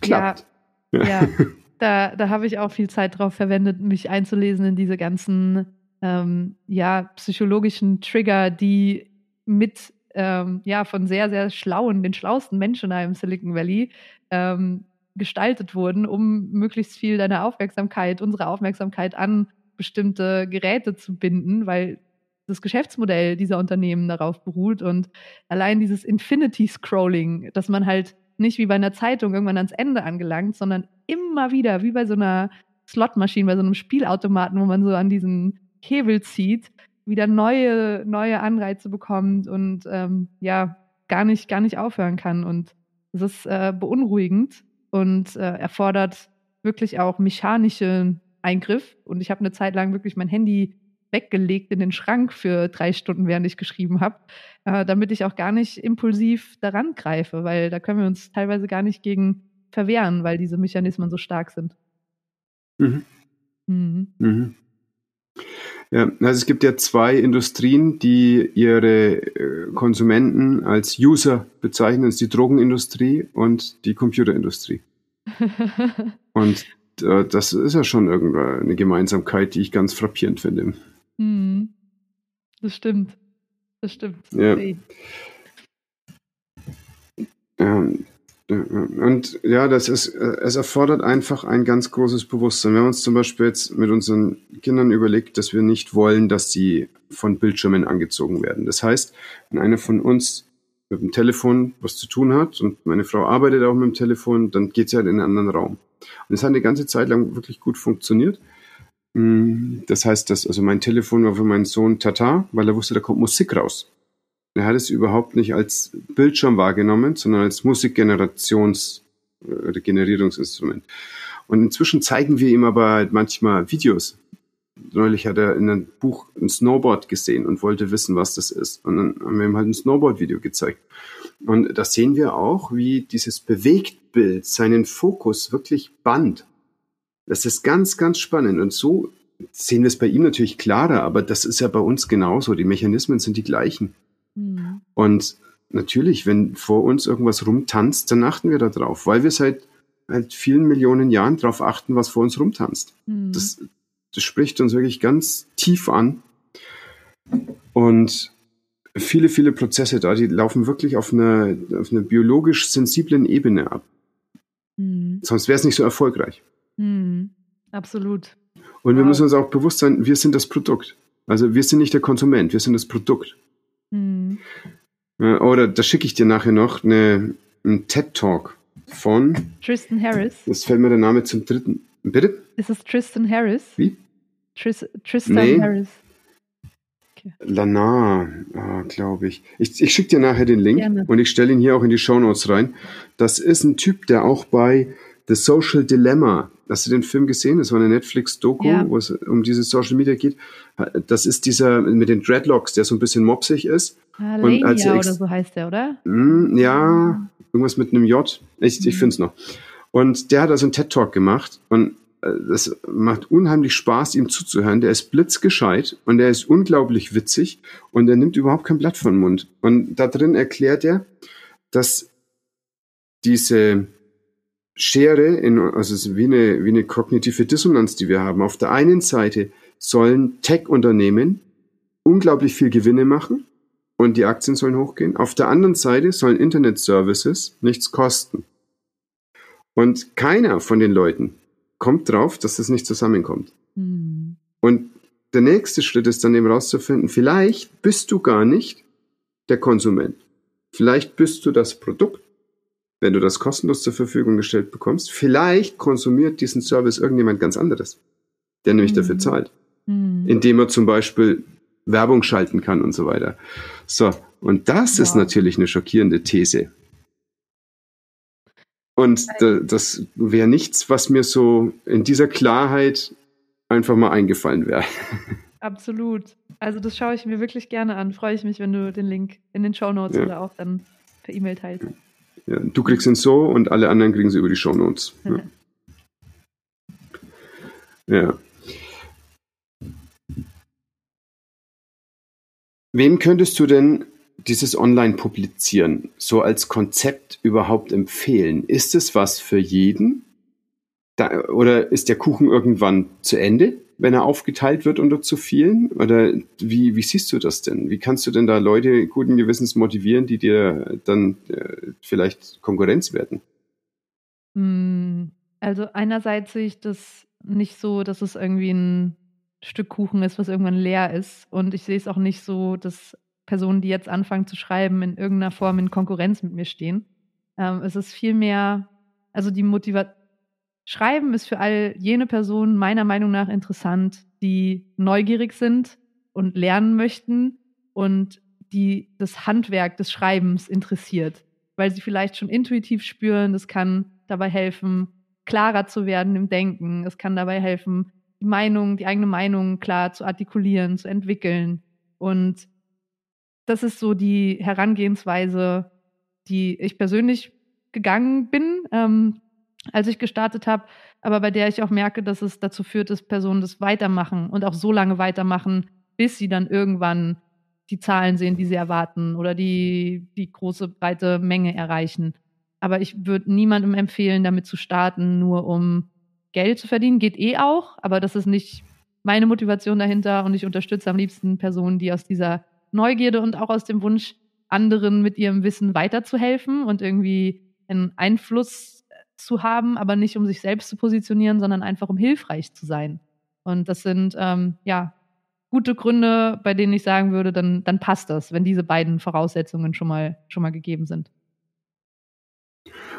[SPEAKER 1] Klappt. Ja, ja. ja. da, da habe ich auch viel Zeit drauf verwendet, mich einzulesen in diese ganzen ähm, ja, psychologischen Trigger, die mit ähm, ja von sehr, sehr schlauen, den schlauesten Menschen da im Silicon Valley ähm, gestaltet wurden, um möglichst viel deiner Aufmerksamkeit, unsere Aufmerksamkeit an bestimmte Geräte zu binden, weil das Geschäftsmodell dieser Unternehmen darauf beruht und allein dieses Infinity Scrolling, dass man halt nicht wie bei einer Zeitung irgendwann ans Ende angelangt, sondern immer wieder, wie bei so einer Slotmaschine, bei so einem Spielautomaten, wo man so an diesen Hebel zieht, wieder neue, neue Anreize bekommt und ähm, ja, gar nicht, gar nicht aufhören kann. Und das ist äh, beunruhigend und äh, erfordert wirklich auch mechanischen Eingriff. Und ich habe eine Zeit lang wirklich mein Handy weggelegt in den Schrank für drei Stunden, während ich geschrieben habe, äh, damit ich auch gar nicht impulsiv daran greife, weil da können wir uns teilweise gar nicht gegen verwehren, weil diese Mechanismen so stark sind.
[SPEAKER 2] Mhm. Mhm. Mhm. Ja, also es gibt ja zwei Industrien, die ihre äh, Konsumenten als User bezeichnen, das ist die Drogenindustrie und die Computerindustrie. und äh, das ist ja schon irgendeine Gemeinsamkeit, die ich ganz frappierend finde.
[SPEAKER 1] Mhm. Das stimmt. Das stimmt.
[SPEAKER 2] Ja. Ähm, und ja, das ist, es erfordert einfach ein ganz großes Bewusstsein. Wir haben uns zum Beispiel jetzt mit unseren Kindern überlegt, dass wir nicht wollen, dass sie von Bildschirmen angezogen werden. Das heißt, wenn einer von uns mit dem Telefon was zu tun hat und meine Frau arbeitet auch mit dem Telefon, dann geht sie halt in einen anderen Raum. Und es hat eine ganze Zeit lang wirklich gut funktioniert. Mm, das heißt, dass also mein Telefon war für meinen Sohn Tata, weil er wusste, da kommt Musik raus. Er hat es überhaupt nicht als Bildschirm wahrgenommen, sondern als Musikgenerations- oder Generierungsinstrument. Und inzwischen zeigen wir ihm aber halt manchmal Videos. Neulich hat er in einem Buch ein Snowboard gesehen und wollte wissen, was das ist. Und dann haben wir ihm halt ein Snowboard-Video gezeigt. Und da sehen wir auch, wie dieses Bewegtbild seinen Fokus wirklich band. Das ist ganz, ganz spannend. Und so sehen wir es bei ihm natürlich klarer, aber das ist ja bei uns genauso. Die Mechanismen sind die gleichen. Mhm. Und natürlich, wenn vor uns irgendwas rumtanzt, dann achten wir da drauf, weil wir seit halt vielen Millionen Jahren darauf achten, was vor uns rumtanzt. Mhm. Das, das spricht uns wirklich ganz tief an. Und viele, viele Prozesse da, die laufen wirklich auf einer, auf einer biologisch sensiblen Ebene ab. Mhm. Sonst wäre es nicht so erfolgreich.
[SPEAKER 1] Mhm. Absolut.
[SPEAKER 2] Und wow. wir müssen uns auch bewusst sein, wir sind das Produkt. Also wir sind nicht der Konsument, wir sind das Produkt. Mhm. Oder da schicke ich dir nachher noch eine, einen TED-Talk von
[SPEAKER 1] Tristan Harris.
[SPEAKER 2] Das fällt mir der Name zum dritten. Bitte?
[SPEAKER 1] Ist es Tristan Harris?
[SPEAKER 2] Wie?
[SPEAKER 1] Tris, Tristan nee. Harris.
[SPEAKER 2] Okay. Lana, ah, glaube ich. Ich, ich schicke dir nachher den Link Gerne. und ich stelle ihn hier auch in die Show Notes rein. Das ist ein Typ, der auch bei The Social Dilemma Hast du den Film gesehen? Das war eine Netflix-Doku, ja. wo es um diese Social Media geht. Das ist dieser mit den Dreadlocks, der so ein bisschen mopsig ist.
[SPEAKER 1] Ah, und oder so heißt der, oder?
[SPEAKER 2] Mh, hm, ja, irgendwas mit einem J. Ich, ich mhm. finde es noch. Und der hat also einen TED-Talk gemacht und äh, das macht unheimlich Spaß, ihm zuzuhören. Der ist blitzgescheit und der ist unglaublich witzig und er nimmt überhaupt kein Blatt von den Mund. Und da drin erklärt er, dass diese Schere, in, also es ist wie eine, wie eine kognitive Dissonanz, die wir haben. Auf der einen Seite sollen Tech-Unternehmen unglaublich viel Gewinne machen und die Aktien sollen hochgehen. Auf der anderen Seite sollen Internet-Services nichts kosten. Und keiner von den Leuten kommt drauf, dass das nicht zusammenkommt. Mhm. Und der nächste Schritt ist dann eben rauszufinden, vielleicht bist du gar nicht der Konsument. Vielleicht bist du das Produkt wenn du das kostenlos zur Verfügung gestellt bekommst, vielleicht konsumiert diesen Service irgendjemand ganz anderes, der nämlich mhm. dafür zahlt. Mhm. Indem er zum Beispiel Werbung schalten kann und so weiter. So, und das wow. ist natürlich eine schockierende These. Und das wäre nichts, was mir so in dieser Klarheit einfach mal eingefallen wäre.
[SPEAKER 1] Absolut. Also das schaue ich mir wirklich gerne an. Freue ich mich, wenn du den Link in den Show Notes ja. oder auch dann per E-Mail teilst.
[SPEAKER 2] Ja, du kriegst ihn so und alle anderen kriegen sie über die Shownotes. Ja. ja. Wem könntest du denn dieses Online-Publizieren so als Konzept überhaupt empfehlen? Ist es was für jeden? Da, oder ist der Kuchen irgendwann zu Ende? wenn er aufgeteilt wird unter zu vielen? Oder wie, wie siehst du das denn? Wie kannst du denn da Leute guten Gewissens motivieren, die dir dann äh, vielleicht Konkurrenz werden?
[SPEAKER 1] Hm, also einerseits sehe ich das nicht so, dass es irgendwie ein Stück Kuchen ist, was irgendwann leer ist. Und ich sehe es auch nicht so, dass Personen, die jetzt anfangen zu schreiben, in irgendeiner Form in Konkurrenz mit mir stehen. Ähm, es ist vielmehr, also die Motivation, Schreiben ist für all jene Personen meiner Meinung nach interessant, die neugierig sind und lernen möchten und die das Handwerk des Schreibens interessiert, weil sie vielleicht schon intuitiv spüren, das kann dabei helfen, klarer zu werden im Denken, es kann dabei helfen, die Meinung, die eigene Meinung klar zu artikulieren, zu entwickeln. Und das ist so die Herangehensweise, die ich persönlich gegangen bin, ähm, als ich gestartet habe, aber bei der ich auch merke, dass es dazu führt, dass Personen das weitermachen und auch so lange weitermachen, bis sie dann irgendwann die Zahlen sehen, die sie erwarten oder die, die große, breite Menge erreichen. Aber ich würde niemandem empfehlen, damit zu starten, nur um Geld zu verdienen. Geht eh auch, aber das ist nicht meine Motivation dahinter und ich unterstütze am liebsten Personen, die aus dieser Neugierde und auch aus dem Wunsch, anderen mit ihrem Wissen weiterzuhelfen und irgendwie einen Einfluss zu haben, aber nicht um sich selbst zu positionieren, sondern einfach um hilfreich zu sein. Und das sind ähm, ja gute Gründe, bei denen ich sagen würde, dann, dann passt das, wenn diese beiden Voraussetzungen schon mal, schon mal gegeben sind.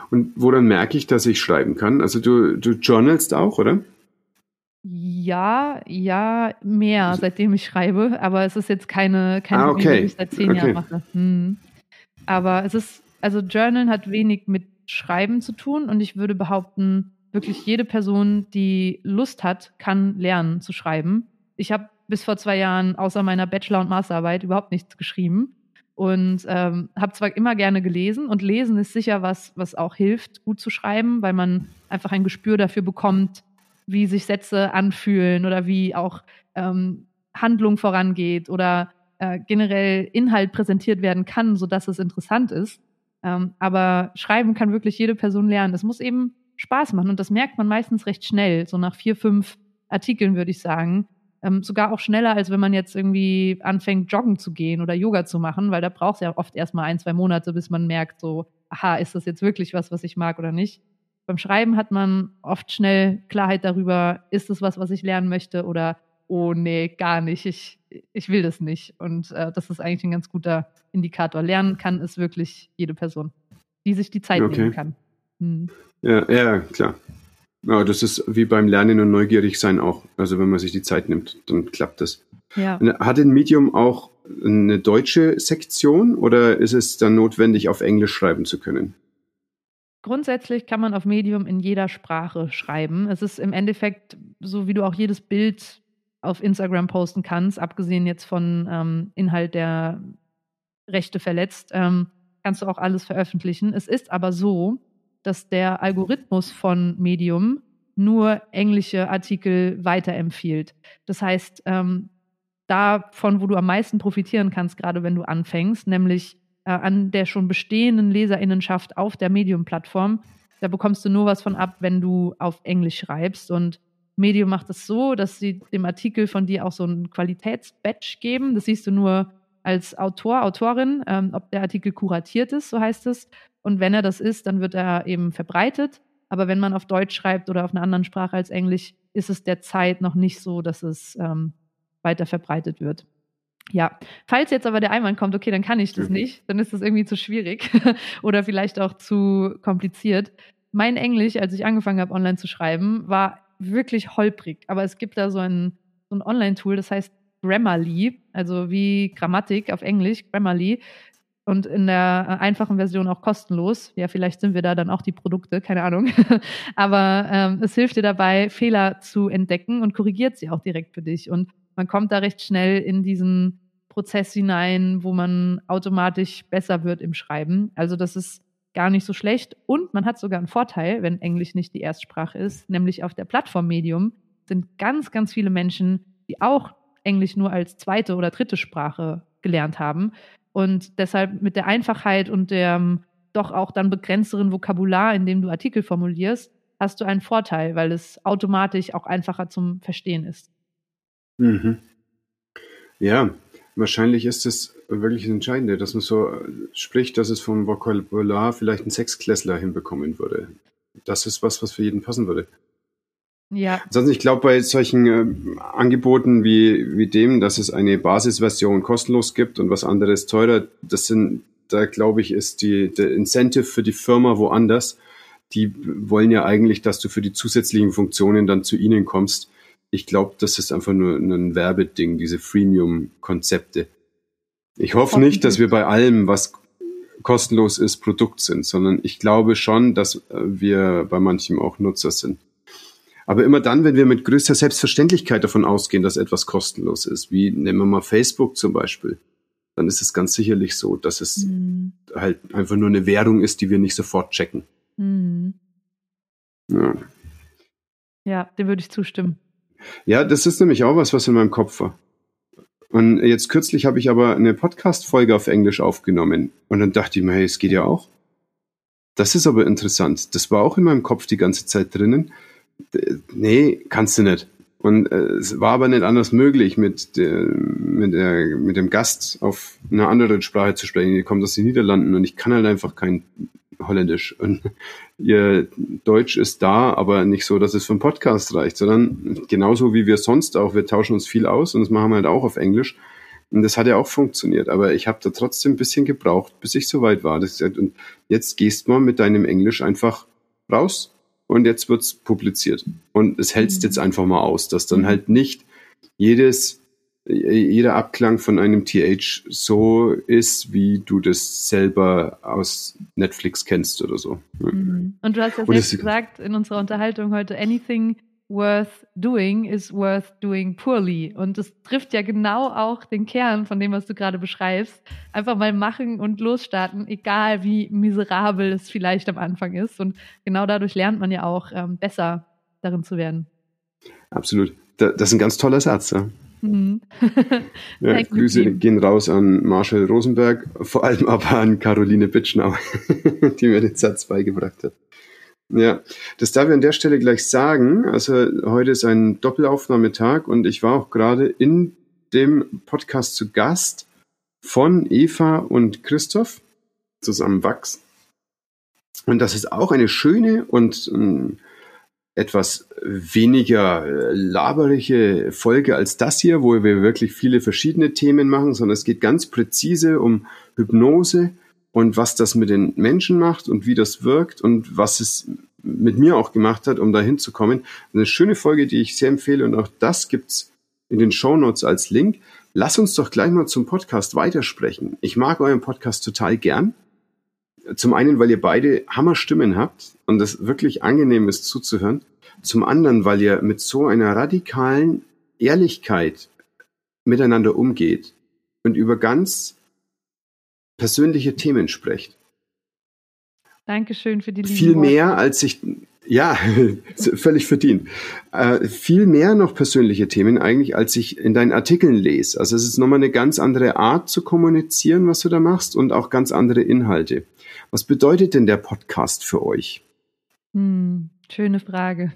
[SPEAKER 2] Und woran merke ich, dass ich schreiben kann? Also du, du journalst auch, oder?
[SPEAKER 1] Ja, ja, mehr, also seitdem ich schreibe, aber es ist jetzt keine, keine ah, okay. die ich seit zehn okay. Jahren mache. Hm. Aber es ist, also Journalen hat wenig mit Schreiben zu tun und ich würde behaupten, wirklich jede Person, die Lust hat, kann lernen zu schreiben. Ich habe bis vor zwei Jahren außer meiner Bachelor- und Masterarbeit überhaupt nichts geschrieben und ähm, habe zwar immer gerne gelesen und lesen ist sicher was, was auch hilft, gut zu schreiben, weil man einfach ein Gespür dafür bekommt, wie sich Sätze anfühlen oder wie auch ähm, Handlung vorangeht oder äh, generell Inhalt präsentiert werden kann, sodass es interessant ist. Ähm, aber schreiben kann wirklich jede Person lernen. Es muss eben Spaß machen und das merkt man meistens recht schnell, so nach vier, fünf Artikeln würde ich sagen. Ähm, sogar auch schneller, als wenn man jetzt irgendwie anfängt, joggen zu gehen oder Yoga zu machen, weil da braucht es ja oft erstmal ein, zwei Monate, bis man merkt, so, aha, ist das jetzt wirklich was, was ich mag oder nicht. Beim Schreiben hat man oft schnell Klarheit darüber, ist es was, was ich lernen möchte oder oh nee, gar nicht, ich, ich will das nicht. Und äh, das ist eigentlich ein ganz guter Indikator. Lernen kann es wirklich jede Person, die sich die Zeit okay. nehmen kann.
[SPEAKER 2] Hm. Ja, ja, klar. Ja, das ist wie beim Lernen und neugierig sein auch. Also wenn man sich die Zeit nimmt, dann klappt das. Ja. Hat ein Medium auch eine deutsche Sektion oder ist es dann notwendig, auf Englisch schreiben zu können?
[SPEAKER 1] Grundsätzlich kann man auf Medium in jeder Sprache schreiben. Es ist im Endeffekt so, wie du auch jedes Bild auf Instagram posten kannst, abgesehen jetzt von ähm, Inhalt, der Rechte verletzt, ähm, kannst du auch alles veröffentlichen. Es ist aber so, dass der Algorithmus von Medium nur englische Artikel weiterempfiehlt. Das heißt, ähm, davon, wo du am meisten profitieren kannst, gerade wenn du anfängst, nämlich äh, an der schon bestehenden Leserinnenschaft auf der Medium-Plattform, da bekommst du nur was von ab, wenn du auf Englisch schreibst. Und Medium macht es so, dass sie dem Artikel von dir auch so ein Qualitätsbadge geben. Das siehst du nur als Autor, Autorin, ähm, ob der Artikel kuratiert ist, so heißt es. Und wenn er das ist, dann wird er eben verbreitet. Aber wenn man auf Deutsch schreibt oder auf einer anderen Sprache als Englisch, ist es derzeit noch nicht so, dass es ähm, weiter verbreitet wird. Ja, falls jetzt aber der Einwand kommt, okay, dann kann ich das nicht, dann ist das irgendwie zu schwierig oder vielleicht auch zu kompliziert. Mein Englisch, als ich angefangen habe, online zu schreiben, war wirklich holprig. Aber es gibt da so ein, so ein Online-Tool, das heißt Grammarly, also wie Grammatik auf Englisch, Grammarly. Und in der einfachen Version auch kostenlos. Ja, vielleicht sind wir da dann auch die Produkte, keine Ahnung. Aber ähm, es hilft dir dabei, Fehler zu entdecken und korrigiert sie auch direkt für dich. Und man kommt da recht schnell in diesen Prozess hinein, wo man automatisch besser wird im Schreiben. Also das ist gar nicht so schlecht. Und man hat sogar einen Vorteil, wenn Englisch nicht die Erstsprache ist, nämlich auf der Plattform Medium sind ganz, ganz viele Menschen, die auch Englisch nur als zweite oder dritte Sprache gelernt haben. Und deshalb mit der Einfachheit und dem doch auch dann begrenzteren Vokabular, in dem du Artikel formulierst, hast du einen Vorteil, weil es automatisch auch einfacher zum Verstehen ist.
[SPEAKER 2] Mhm. Ja, wahrscheinlich ist es wirklich das Entscheidende, dass man so spricht, dass es vom Vokabular vielleicht ein Sechsklässler hinbekommen würde. Das ist was, was für jeden passen würde.
[SPEAKER 1] Ja.
[SPEAKER 2] Ansonsten, ich glaube, bei solchen äh, Angeboten wie, wie dem, dass es eine Basisversion kostenlos gibt und was anderes teurer, das sind, da glaube ich, ist die, der Incentive für die Firma woanders. Die wollen ja eigentlich, dass du für die zusätzlichen Funktionen dann zu ihnen kommst. Ich glaube, das ist einfach nur ein Werbeding, diese Freemium-Konzepte. Ich hoffe nicht, dass wir bei allem, was kostenlos ist, Produkt sind, sondern ich glaube schon, dass äh, wir bei manchem auch Nutzer sind. Aber immer dann, wenn wir mit größter Selbstverständlichkeit davon ausgehen, dass etwas kostenlos ist, wie nehmen wir mal Facebook zum Beispiel, dann ist es ganz sicherlich so, dass es mhm. halt einfach nur eine Währung ist, die wir nicht sofort checken. Mhm.
[SPEAKER 1] Ja. ja, dem würde ich zustimmen.
[SPEAKER 2] Ja, das ist nämlich auch was, was in meinem Kopf war. Und jetzt kürzlich habe ich aber eine Podcast-Folge auf Englisch aufgenommen. Und dann dachte ich mir, hey, es geht ja auch. Das ist aber interessant. Das war auch in meinem Kopf die ganze Zeit drinnen. Nee, kannst du nicht. Und äh, es war aber nicht anders möglich, mit, der, mit, der, mit dem Gast auf einer anderen Sprache zu sprechen. Die kommt aus den Niederlanden und ich kann halt einfach kein Holländisch. Und ihr Deutsch ist da, aber nicht so, dass es für einen Podcast reicht, sondern genauso wie wir sonst auch. Wir tauschen uns viel aus und das machen wir halt auch auf Englisch. Und das hat ja auch funktioniert. Aber ich habe da trotzdem ein bisschen gebraucht, bis ich soweit war. Das, und jetzt gehst mal mit deinem Englisch einfach raus und jetzt wird's publiziert. Und es hältst mhm. jetzt einfach mal aus, dass dann halt nicht jedes jeder Abklang von einem TH so ist, wie du das selber aus Netflix kennst oder so.
[SPEAKER 1] Mhm. Und du hast ja selbst gesagt in unserer Unterhaltung heute, anything worth doing is worth doing poorly. Und das trifft ja genau auch den Kern von dem, was du gerade beschreibst. Einfach mal machen und losstarten, egal wie miserabel es vielleicht am Anfang ist. Und genau dadurch lernt man ja auch ähm, besser darin zu werden.
[SPEAKER 2] Absolut. Das ist ein ganz toller Satz. Ja. Mhm. ja, Grüße gehen raus an Marshall Rosenberg, vor allem aber an Caroline Bitschnau, die mir den Satz beigebracht hat. Ja, das darf ich an der Stelle gleich sagen. Also heute ist ein Doppelaufnahmetag und ich war auch gerade in dem Podcast zu Gast von Eva und Christoph zusammen wachsen. Und das ist auch eine schöne und ähm, etwas weniger laberige Folge als das hier, wo wir wirklich viele verschiedene Themen machen, sondern es geht ganz präzise um Hypnose und was das mit den Menschen macht und wie das wirkt und was es mit mir auch gemacht hat, um da hinzukommen. Eine schöne Folge, die ich sehr empfehle und auch das gibt's in den Show Notes als Link. Lass uns doch gleich mal zum Podcast weitersprechen. Ich mag euren Podcast total gern. Zum einen, weil ihr beide Hammerstimmen habt und es wirklich angenehm ist zuzuhören. Zum anderen, weil ihr mit so einer radikalen Ehrlichkeit miteinander umgeht und über ganz persönliche Themen sprecht.
[SPEAKER 1] Dankeschön für die
[SPEAKER 2] lieben Viel mehr, als ich, ja, völlig verdient. Äh, viel mehr noch persönliche Themen eigentlich, als ich in deinen Artikeln lese. Also es ist nochmal eine ganz andere Art zu kommunizieren, was du da machst und auch ganz andere Inhalte. Was bedeutet denn der Podcast für euch?
[SPEAKER 1] Hm, schöne Frage.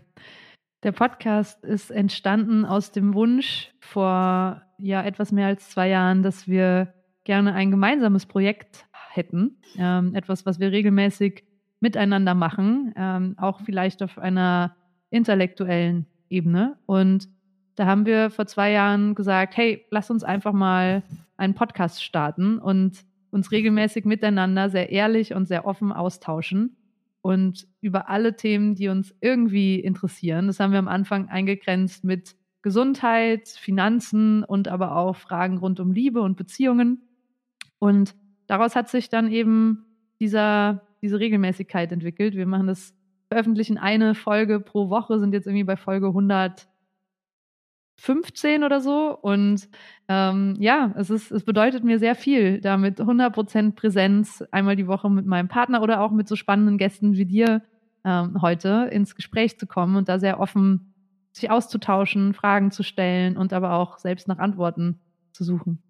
[SPEAKER 1] Der Podcast ist entstanden aus dem Wunsch vor ja etwas mehr als zwei Jahren, dass wir gerne ein gemeinsames Projekt hätten. Ähm, etwas, was wir regelmäßig miteinander machen, ähm, auch vielleicht auf einer intellektuellen Ebene. Und da haben wir vor zwei Jahren gesagt, hey, lass uns einfach mal einen Podcast starten und uns regelmäßig miteinander sehr ehrlich und sehr offen austauschen und über alle Themen, die uns irgendwie interessieren. Das haben wir am Anfang eingegrenzt mit Gesundheit, Finanzen und aber auch Fragen rund um Liebe und Beziehungen. Und daraus hat sich dann eben dieser, diese Regelmäßigkeit entwickelt. Wir machen das, veröffentlichen eine Folge pro Woche, sind jetzt irgendwie bei Folge 100 15 oder so. Und ähm, ja, es, ist, es bedeutet mir sehr viel, da mit 100% Präsenz einmal die Woche mit meinem Partner oder auch mit so spannenden Gästen wie dir ähm, heute ins Gespräch zu kommen und da sehr offen sich auszutauschen, Fragen zu stellen und aber auch selbst nach Antworten zu suchen.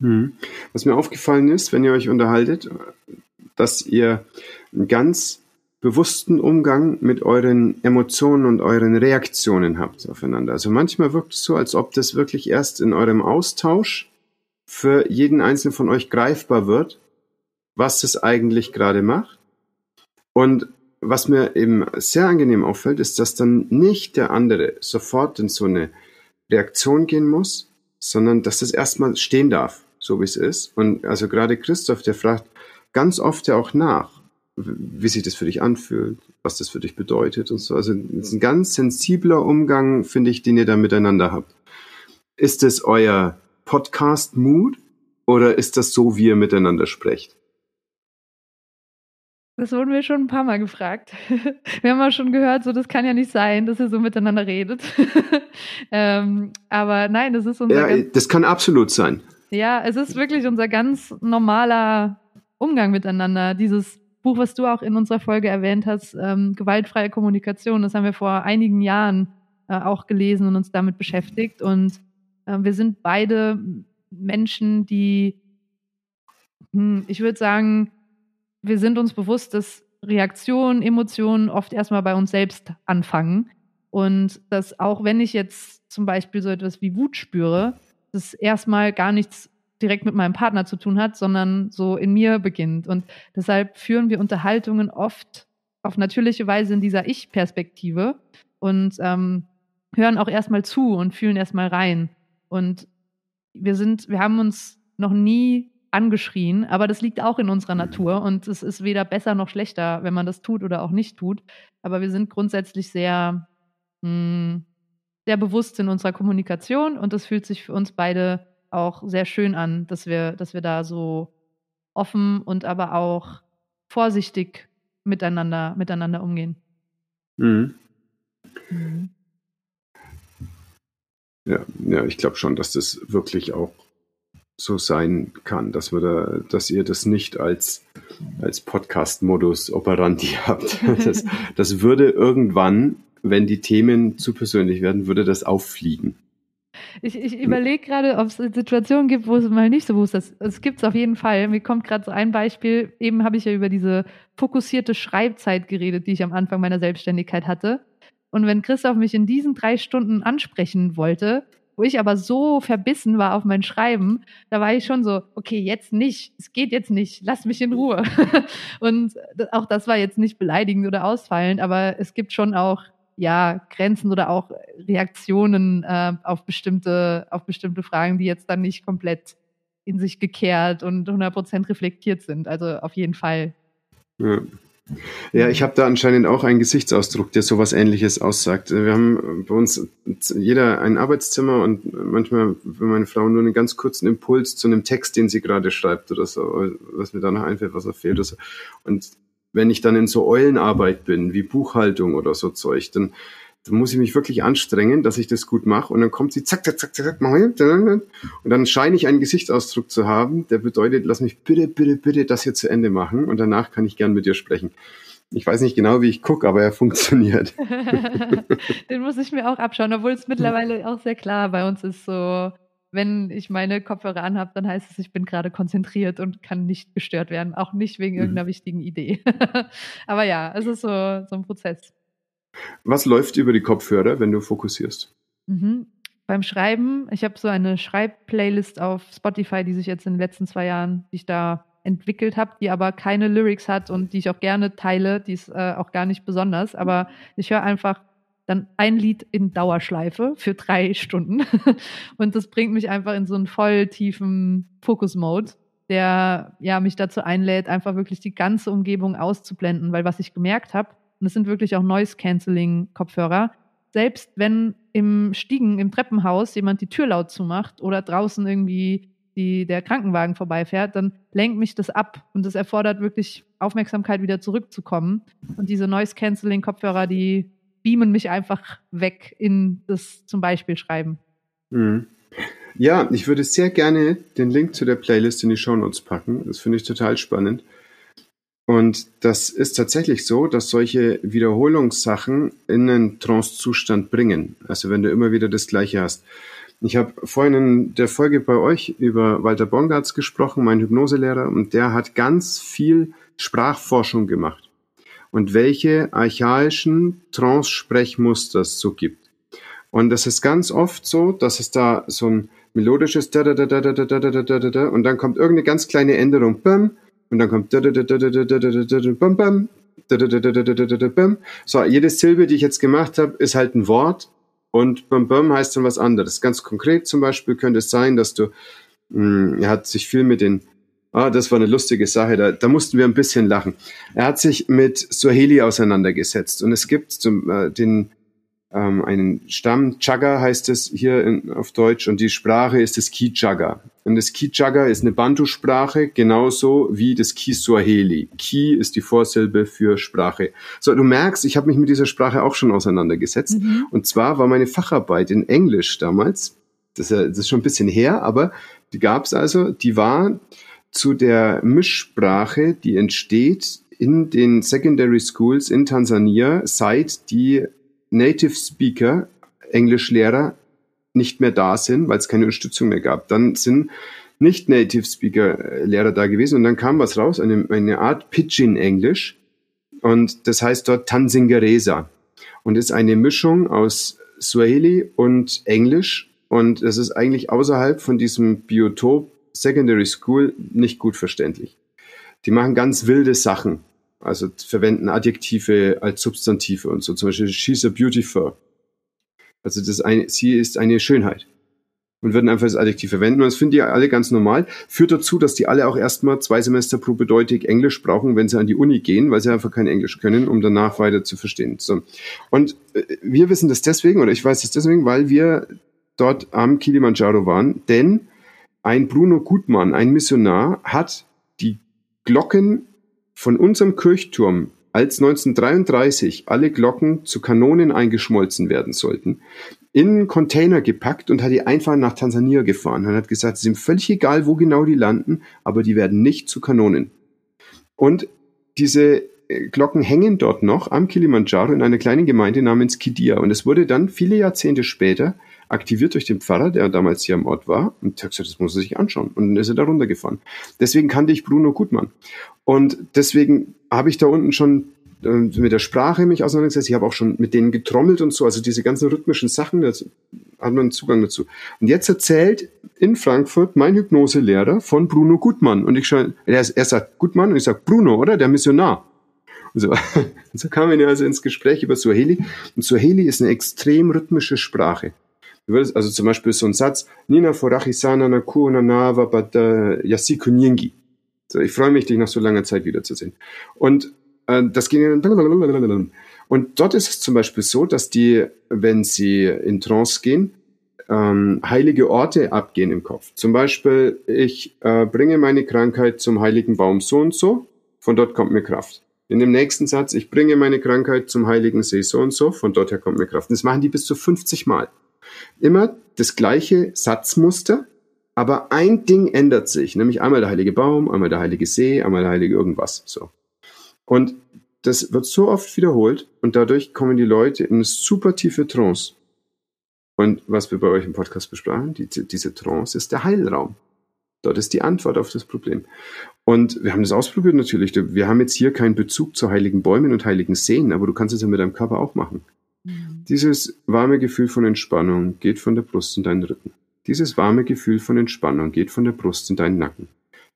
[SPEAKER 2] Hm. Was mir aufgefallen ist, wenn ihr euch unterhaltet, dass ihr ein ganz bewussten Umgang mit euren Emotionen und euren Reaktionen habt aufeinander. Also manchmal wirkt es so, als ob das wirklich erst in eurem Austausch für jeden einzelnen von euch greifbar wird, was das eigentlich gerade macht. Und was mir eben sehr angenehm auffällt, ist, dass dann nicht der andere sofort in so eine Reaktion gehen muss, sondern dass das erstmal stehen darf, so wie es ist. Und also gerade Christoph, der fragt ganz oft ja auch nach wie sich das für dich anfühlt, was das für dich bedeutet und so. Also es ist ein ganz sensibler Umgang, finde ich, den ihr da miteinander habt. Ist es euer Podcast-Mood oder ist das so, wie ihr miteinander sprecht?
[SPEAKER 1] Das wurden wir schon ein paar Mal gefragt. Wir haben auch schon gehört, so das kann ja nicht sein, dass ihr so miteinander redet. ähm, aber nein, das ist unser.
[SPEAKER 2] Ja, das kann absolut sein.
[SPEAKER 1] Ja, es ist wirklich unser ganz normaler Umgang miteinander. Dieses Buch, was du auch in unserer Folge erwähnt hast, ähm, Gewaltfreie Kommunikation, das haben wir vor einigen Jahren äh, auch gelesen und uns damit beschäftigt. Und äh, wir sind beide Menschen, die, hm, ich würde sagen, wir sind uns bewusst, dass Reaktionen, Emotionen oft erstmal bei uns selbst anfangen. Und dass auch wenn ich jetzt zum Beispiel so etwas wie Wut spüre, das erstmal gar nichts direkt mit meinem Partner zu tun hat, sondern so in mir beginnt. Und deshalb führen wir Unterhaltungen oft auf natürliche Weise in dieser Ich-Perspektive und ähm, hören auch erstmal zu und fühlen erstmal rein. Und wir sind, wir haben uns noch nie angeschrien, aber das liegt auch in unserer Natur und es ist weder besser noch schlechter, wenn man das tut oder auch nicht tut. Aber wir sind grundsätzlich sehr, mh, hm, sehr bewusst in unserer Kommunikation und das fühlt sich für uns beide auch sehr schön an, dass wir, dass wir da so offen und aber auch vorsichtig miteinander, miteinander umgehen. Mhm.
[SPEAKER 2] Mhm. Ja, ja, ich glaube schon, dass das wirklich auch so sein kann, dass wir da, dass ihr das nicht als, als Podcast-Modus operandi habt. Das, das würde irgendwann, wenn die Themen zu persönlich werden, würde das auffliegen.
[SPEAKER 1] Ich, ich überlege gerade, ob es Situationen gibt, wo es mal nicht so ist. Es gibt es auf jeden Fall. Mir kommt gerade so ein Beispiel. Eben habe ich ja über diese fokussierte Schreibzeit geredet, die ich am Anfang meiner Selbstständigkeit hatte. Und wenn Christoph mich in diesen drei Stunden ansprechen wollte, wo ich aber so verbissen war auf mein Schreiben, da war ich schon so, okay, jetzt nicht, es geht jetzt nicht, lass mich in Ruhe. Und auch das war jetzt nicht beleidigend oder ausfallend, aber es gibt schon auch ja, Grenzen oder auch Reaktionen äh, auf bestimmte, auf bestimmte Fragen, die jetzt dann nicht komplett in sich gekehrt und 100% reflektiert sind. Also auf jeden Fall.
[SPEAKER 2] Ja. Ja, ich habe da anscheinend auch einen Gesichtsausdruck, der sowas ähnliches aussagt. Wir haben bei uns jeder ein Arbeitszimmer und manchmal, wenn meine Frau nur einen ganz kurzen Impuls zu einem Text, den sie gerade schreibt oder so, was mir da noch einfällt, was er fehlt oder so. Und wenn ich dann in so Eulenarbeit bin, wie Buchhaltung oder so Zeug, dann, dann muss ich mich wirklich anstrengen, dass ich das gut mache. Und dann kommt sie, zack, zack, zack, zack, und dann scheine ich einen Gesichtsausdruck zu haben, der bedeutet, lass mich bitte, bitte, bitte das hier zu Ende machen und danach kann ich gern mit dir sprechen. Ich weiß nicht genau, wie ich gucke, aber er funktioniert.
[SPEAKER 1] Den muss ich mir auch abschauen, obwohl es mittlerweile auch sehr klar bei uns ist so, wenn ich meine Kopfhörer anhabe, dann heißt es, ich bin gerade konzentriert und kann nicht gestört werden, auch nicht wegen mhm. irgendeiner wichtigen Idee. Aber ja, es ist so, so ein Prozess.
[SPEAKER 2] Was läuft über die Kopfhörer, wenn du fokussierst?
[SPEAKER 1] Mhm. Beim Schreiben, ich habe so eine Schreibplaylist auf Spotify, die sich jetzt in den letzten zwei Jahren, die ich da entwickelt habe, die aber keine Lyrics hat und die ich auch gerne teile, die ist äh, auch gar nicht besonders, aber ich höre einfach dann ein Lied in Dauerschleife für drei Stunden. Und das bringt mich einfach in so einen voll tiefen Fokus-Mode, der ja mich dazu einlädt, einfach wirklich die ganze Umgebung auszublenden, weil was ich gemerkt habe, und es sind wirklich auch Noise-Canceling-Kopfhörer, selbst wenn im Stiegen, im Treppenhaus jemand die Tür laut zumacht oder draußen irgendwie die, der Krankenwagen vorbeifährt, dann lenkt mich das ab und es erfordert wirklich Aufmerksamkeit, wieder zurückzukommen. Und diese Noise-Canceling-Kopfhörer, die beamen mich einfach weg in das zum Beispiel Schreiben.
[SPEAKER 2] Mhm. Ja, ich würde sehr gerne den Link zu der Playlist in die Show Notes packen. Das finde ich total spannend. Und das ist tatsächlich so, dass solche Wiederholungssachen in einen Trance-Zustand bringen. Also wenn du immer wieder das Gleiche hast. Ich habe vorhin in der Folge bei euch über Walter Bongartz gesprochen, mein Hypnoselehrer, und der hat ganz viel Sprachforschung gemacht. Und welche archaischen Trance-Sprechmuster es so gibt. Und das ist ganz oft so, dass es da so ein melodisches und dann kommt irgendeine ganz kleine Änderung und dann kommt so jede Silbe die ich jetzt gemacht habe ist halt ein Wort und bam bam heißt dann was anderes ganz konkret zum Beispiel könnte es sein dass du er hat sich viel mit den Ah, das war eine lustige Sache. Da, da mussten wir ein bisschen lachen. Er hat sich mit Swahili auseinandergesetzt und es gibt zum, äh, den ähm, einen Stamm, Chaga heißt es hier in, auf Deutsch, und die Sprache ist das Ki-Chaga. Und das Ki-Chaga ist eine Bantu-Sprache, genauso wie das Ki-Swahili. Ki ist die Vorsilbe für Sprache. So, du merkst, ich habe mich mit dieser Sprache auch schon auseinandergesetzt. Mhm. Und zwar war meine Facharbeit in Englisch damals, das, das ist schon ein bisschen her, aber die gab es also, die war zu der Mischsprache, die entsteht in den Secondary Schools in Tansania, seit die Native Speaker, Englischlehrer, nicht mehr da sind, weil es keine Unterstützung mehr gab. Dann sind nicht Native Speaker äh, Lehrer da gewesen und dann kam was raus, eine, eine Art Pidgin Englisch und das heißt dort Tansingeresa und ist eine Mischung aus Swahili und Englisch und das ist eigentlich außerhalb von diesem Biotop Secondary School nicht gut verständlich. Die machen ganz wilde Sachen. Also verwenden Adjektive als Substantive und so. Zum Beispiel, she's a beautiful. Also das eine, sie ist eine Schönheit. Und würden einfach das Adjektiv verwenden. Und das finden die alle ganz normal. Führt dazu, dass die alle auch erstmal zwei Semester pro bedeutig Englisch brauchen, wenn sie an die Uni gehen, weil sie einfach kein Englisch können, um danach weiter zu verstehen. So. Und äh, wir wissen das deswegen, oder ich weiß das deswegen, weil wir dort am Kilimanjaro waren, denn ein Bruno Gutmann, ein Missionar, hat die Glocken von unserem Kirchturm, als 1933 alle Glocken zu Kanonen eingeschmolzen werden sollten, in einen Container gepackt und hat die einfach nach Tansania gefahren und hat gesagt, es ist ihm völlig egal, wo genau die landen, aber die werden nicht zu Kanonen. Und diese äh, Glocken hängen dort noch am Kilimanjaro in einer kleinen Gemeinde namens Kidia. Und es wurde dann viele Jahrzehnte später aktiviert durch den Pfarrer, der damals hier am Ort war. Und der hat gesagt, das muss er sich anschauen. Und dann ist er da runtergefahren. Deswegen kannte ich Bruno Gutmann. Und deswegen habe ich da unten schon äh, mit der Sprache mich auseinandergesetzt. Ich habe auch schon mit denen getrommelt und so. Also diese ganzen rhythmischen Sachen, da hat man Zugang dazu. Und jetzt erzählt in Frankfurt mein Hypnoselehrer von Bruno Gutmann. Und ich schaue, er, sagt Gutmann und ich sage Bruno, oder? Der Missionar. Und so, und so kamen wir also ins Gespräch über Swahili. Und Swahili ist eine extrem rhythmische Sprache. Du würdest also zum Beispiel so ein Satz, Nina Forachisana Nakuna Nava Yasiku Nyingi. So, ich freue mich, dich nach so langer Zeit wiederzusehen. Und äh, das ging dann und dort ist es zum Beispiel so, dass die, wenn sie in Trance gehen, ähm, heilige Orte abgehen im Kopf. Zum Beispiel, ich äh, bringe meine Krankheit zum heiligen Baum so und so, von dort kommt mir Kraft. In dem nächsten Satz, ich bringe meine Krankheit zum heiligen See so und so, von dort her kommt mir Kraft. Das machen die bis zu 50 Mal immer das gleiche Satzmuster, aber ein Ding ändert sich, nämlich einmal der heilige Baum, einmal der heilige See, einmal der heilige irgendwas. So. Und das wird so oft wiederholt und dadurch kommen die Leute in eine super tiefe Trance. Und was wir bei euch im Podcast besprachen, die, diese Trance ist der Heilraum. Dort ist die Antwort auf das Problem. Und wir haben das ausprobiert natürlich. Wir haben jetzt hier keinen Bezug zu heiligen Bäumen und heiligen Seen, aber du kannst es ja mit deinem Körper auch machen. Mhm. Dieses warme Gefühl von Entspannung geht von der Brust in deinen Rücken. Dieses warme Gefühl von Entspannung geht von der Brust in deinen Nacken.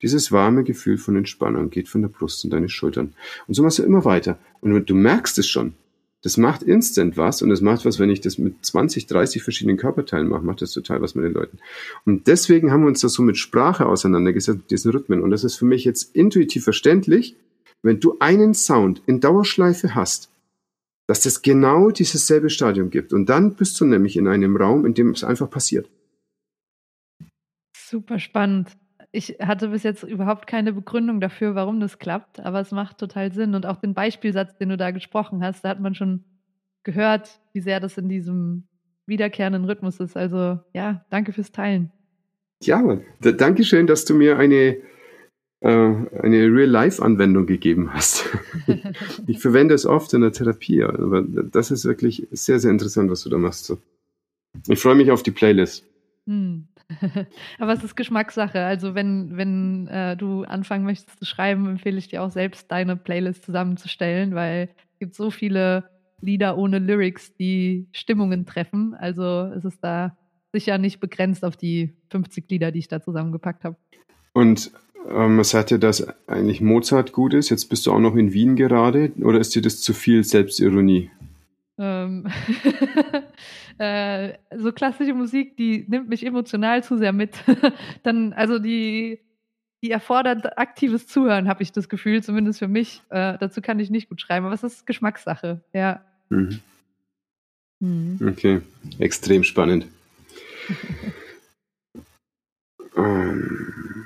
[SPEAKER 2] Dieses warme Gefühl von Entspannung geht von der Brust in deine Schultern. Und so machst du immer weiter. Und du merkst es schon. Das macht instant was und das macht was, wenn ich das mit 20, 30 verschiedenen Körperteilen mache, macht das total was mit den Leuten. Und deswegen haben wir uns da so mit Sprache auseinandergesetzt, mit diesen Rhythmen. Und das ist für mich jetzt intuitiv verständlich, wenn du einen Sound in Dauerschleife hast, dass es genau dieses selbe Stadium gibt. Und dann bist du nämlich in einem Raum, in dem es einfach passiert.
[SPEAKER 1] Super spannend. Ich hatte bis jetzt überhaupt keine Begründung dafür, warum das klappt, aber es macht total Sinn. Und auch den Beispielsatz, den du da gesprochen hast, da hat man schon gehört, wie sehr das in diesem wiederkehrenden Rhythmus ist. Also ja, danke fürs Teilen.
[SPEAKER 2] Ja, danke schön, dass du mir eine eine Real-Life-Anwendung gegeben hast. ich verwende es oft in der Therapie, aber das ist wirklich sehr, sehr interessant, was du da machst. Ich freue mich auf die Playlist.
[SPEAKER 1] Hm. Aber es ist Geschmackssache. Also wenn, wenn äh, du anfangen möchtest zu schreiben, empfehle ich dir auch selbst deine Playlist zusammenzustellen, weil es gibt so viele Lieder ohne Lyrics, die Stimmungen treffen. Also es ist da sicher nicht begrenzt auf die 50 Lieder, die ich da zusammengepackt habe.
[SPEAKER 2] Und man sagt ja, dass eigentlich Mozart gut ist. Jetzt bist du auch noch in Wien gerade. Oder ist dir das zu viel Selbstironie?
[SPEAKER 1] Ähm äh, so klassische Musik, die nimmt mich emotional zu sehr mit. Dann, also die, die erfordert aktives Zuhören, habe ich das Gefühl, zumindest für mich. Äh, dazu kann ich nicht gut schreiben, aber es ist Geschmackssache, ja. Mhm.
[SPEAKER 2] Mhm. Okay, extrem spannend. ähm,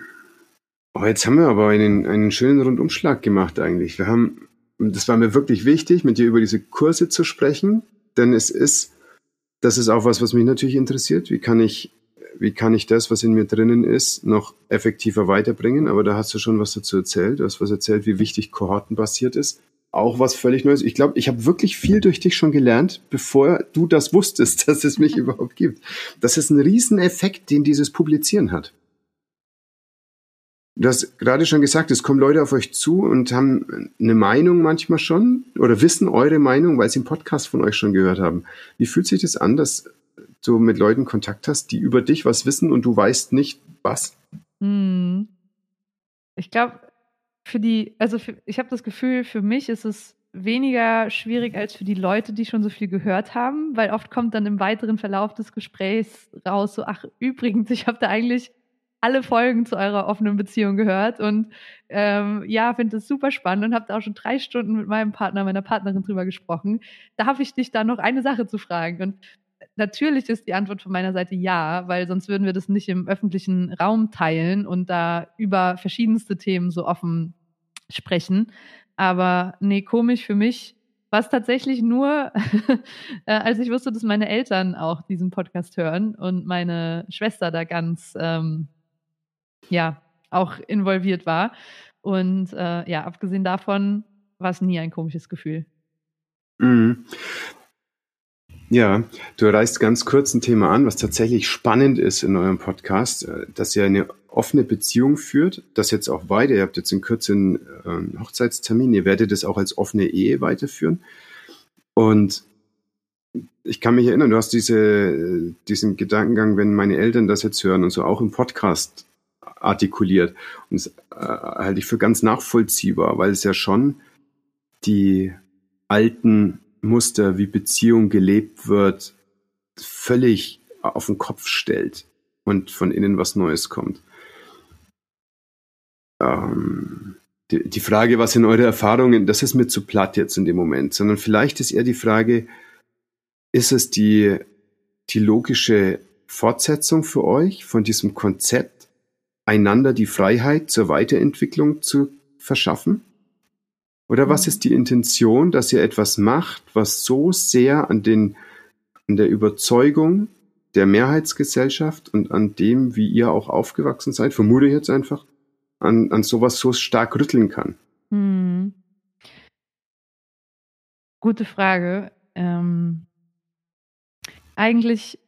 [SPEAKER 2] oh, jetzt haben wir aber einen, einen schönen Rundumschlag gemacht eigentlich. Wir haben, das war mir wirklich wichtig, mit dir über diese Kurse zu sprechen, denn es ist, das ist auch was, was mich natürlich interessiert. Wie kann ich, wie kann ich das, was in mir drinnen ist, noch effektiver weiterbringen? Aber da hast du schon was dazu erzählt. Du hast was erzählt, wie wichtig kohortenbasiert ist auch was völlig Neues. Ich glaube, ich habe wirklich viel durch dich schon gelernt, bevor du das wusstest, dass es mich überhaupt gibt. Das ist ein Rieseneffekt, den dieses Publizieren hat. Du hast gerade schon gesagt, es kommen Leute auf euch zu und haben eine Meinung manchmal schon oder wissen eure Meinung, weil sie einen Podcast von euch schon gehört haben. Wie fühlt sich das an, dass du mit Leuten Kontakt hast, die über dich was wissen und du weißt nicht was? Hm.
[SPEAKER 1] Ich glaube, für die, also für, ich habe das Gefühl, für mich ist es weniger schwierig als für die Leute, die schon so viel gehört haben, weil oft kommt dann im weiteren Verlauf des Gesprächs raus, so, ach, übrigens, ich habe da eigentlich alle Folgen zu eurer offenen Beziehung gehört und ähm, ja, finde es super spannend und habe da auch schon drei Stunden mit meinem Partner, meiner Partnerin drüber gesprochen. Da habe ich dich da noch eine Sache zu fragen. Und natürlich ist die Antwort von meiner Seite ja, weil sonst würden wir das nicht im öffentlichen Raum teilen und da über verschiedenste Themen so offen sprechen. Aber nee, komisch für mich war es tatsächlich nur, äh, als ich wusste, dass meine Eltern auch diesen Podcast hören und meine Schwester da ganz, ähm, ja, auch involviert war. Und äh, ja, abgesehen davon war es nie ein komisches Gefühl. Mhm.
[SPEAKER 2] Ja, du reißt ganz kurz ein Thema an, was tatsächlich spannend ist in eurem Podcast, äh, dass ihr eine offene Beziehung führt, das jetzt auch weiter, ihr habt jetzt in Kürze einen äh, Hochzeitstermin, ihr werdet es auch als offene Ehe weiterführen. Und ich kann mich erinnern, du hast diese, diesen Gedankengang, wenn meine Eltern das jetzt hören und so auch im Podcast artikuliert. Und das äh, halte ich für ganz nachvollziehbar, weil es ja schon die alten Muster, wie Beziehung gelebt wird, völlig auf den Kopf stellt und von innen was Neues kommt. Ähm, die, die Frage, was sind eure Erfahrungen, das ist mir zu platt jetzt in dem Moment, sondern vielleicht ist eher die Frage, ist es die, die logische Fortsetzung für euch von diesem Konzept, einander die Freiheit zur Weiterentwicklung zu verschaffen? Oder was mhm. ist die Intention, dass ihr etwas macht, was so sehr an den, an der Überzeugung der Mehrheitsgesellschaft und an dem, wie ihr auch aufgewachsen seid, vermute ich jetzt einfach, an, an sowas so stark rütteln kann? Hm.
[SPEAKER 1] Gute Frage. Ähm, eigentlich,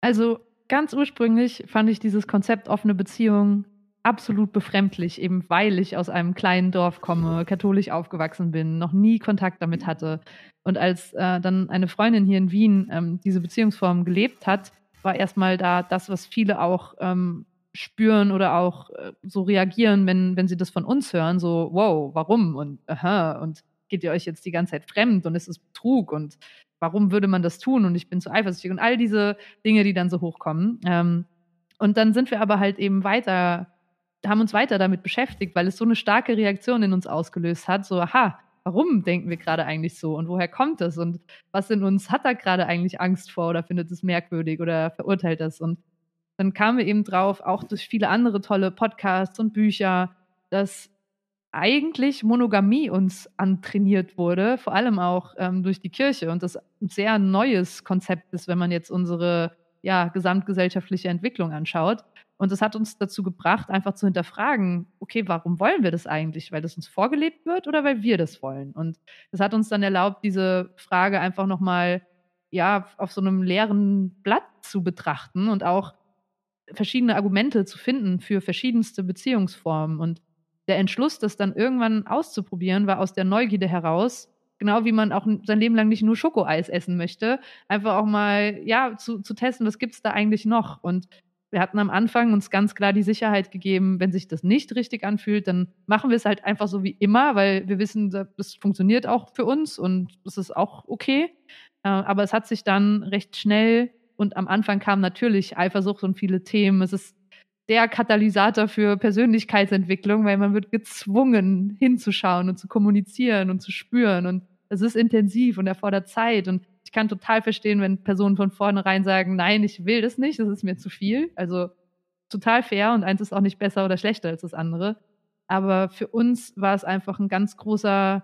[SPEAKER 1] also ganz ursprünglich fand ich dieses Konzept offene Beziehung absolut befremdlich, eben weil ich aus einem kleinen Dorf komme, katholisch aufgewachsen bin, noch nie Kontakt damit hatte. Und als äh, dann eine Freundin hier in Wien ähm, diese Beziehungsform gelebt hat, war erstmal da das, was viele auch ähm, spüren oder auch äh, so reagieren, wenn, wenn sie das von uns hören, so, wow, warum? Und aha, und geht ihr euch jetzt die ganze Zeit fremd und ist es Betrug und warum würde man das tun? Und ich bin zu eifersüchtig und all diese Dinge, die dann so hochkommen. Ähm, und dann sind wir aber halt eben weiter haben uns weiter damit beschäftigt, weil es so eine starke Reaktion in uns ausgelöst hat. So, aha, warum denken wir gerade eigentlich so und woher kommt das und was in uns hat da gerade eigentlich Angst vor oder findet es merkwürdig oder verurteilt das? Und dann kamen wir eben drauf, auch durch viele andere tolle Podcasts und Bücher, dass eigentlich Monogamie uns antrainiert wurde, vor allem auch ähm, durch die Kirche und das ein sehr neues Konzept ist, wenn man jetzt unsere ja, gesamtgesellschaftliche Entwicklung anschaut. Und das hat uns dazu gebracht, einfach zu hinterfragen, okay, warum wollen wir das eigentlich? Weil das uns vorgelebt wird oder weil wir das wollen? Und das hat uns dann erlaubt, diese Frage einfach nochmal, ja, auf so einem leeren Blatt zu betrachten und auch verschiedene Argumente zu finden für verschiedenste Beziehungsformen. Und der Entschluss, das dann irgendwann auszuprobieren, war aus der Neugierde heraus, genau wie man auch sein Leben lang nicht nur Schokoeis essen möchte, einfach auch mal ja zu, zu testen, was gibt es da eigentlich noch. Und wir hatten am Anfang uns ganz klar die Sicherheit gegeben, wenn sich das nicht richtig anfühlt, dann machen wir es halt einfach so wie immer, weil wir wissen, das funktioniert auch für uns und das ist auch okay. Äh, aber es hat sich dann recht schnell und am Anfang kam natürlich Eifersucht und viele Themen. Es ist der Katalysator für Persönlichkeitsentwicklung, weil man wird gezwungen hinzuschauen und zu kommunizieren und zu spüren und es ist intensiv und erfordert Zeit und ich kann total verstehen, wenn Personen von vornherein sagen, nein, ich will das nicht, das ist mir zu viel. Also total fair und eins ist auch nicht besser oder schlechter als das andere. Aber für uns war es einfach ein ganz großer,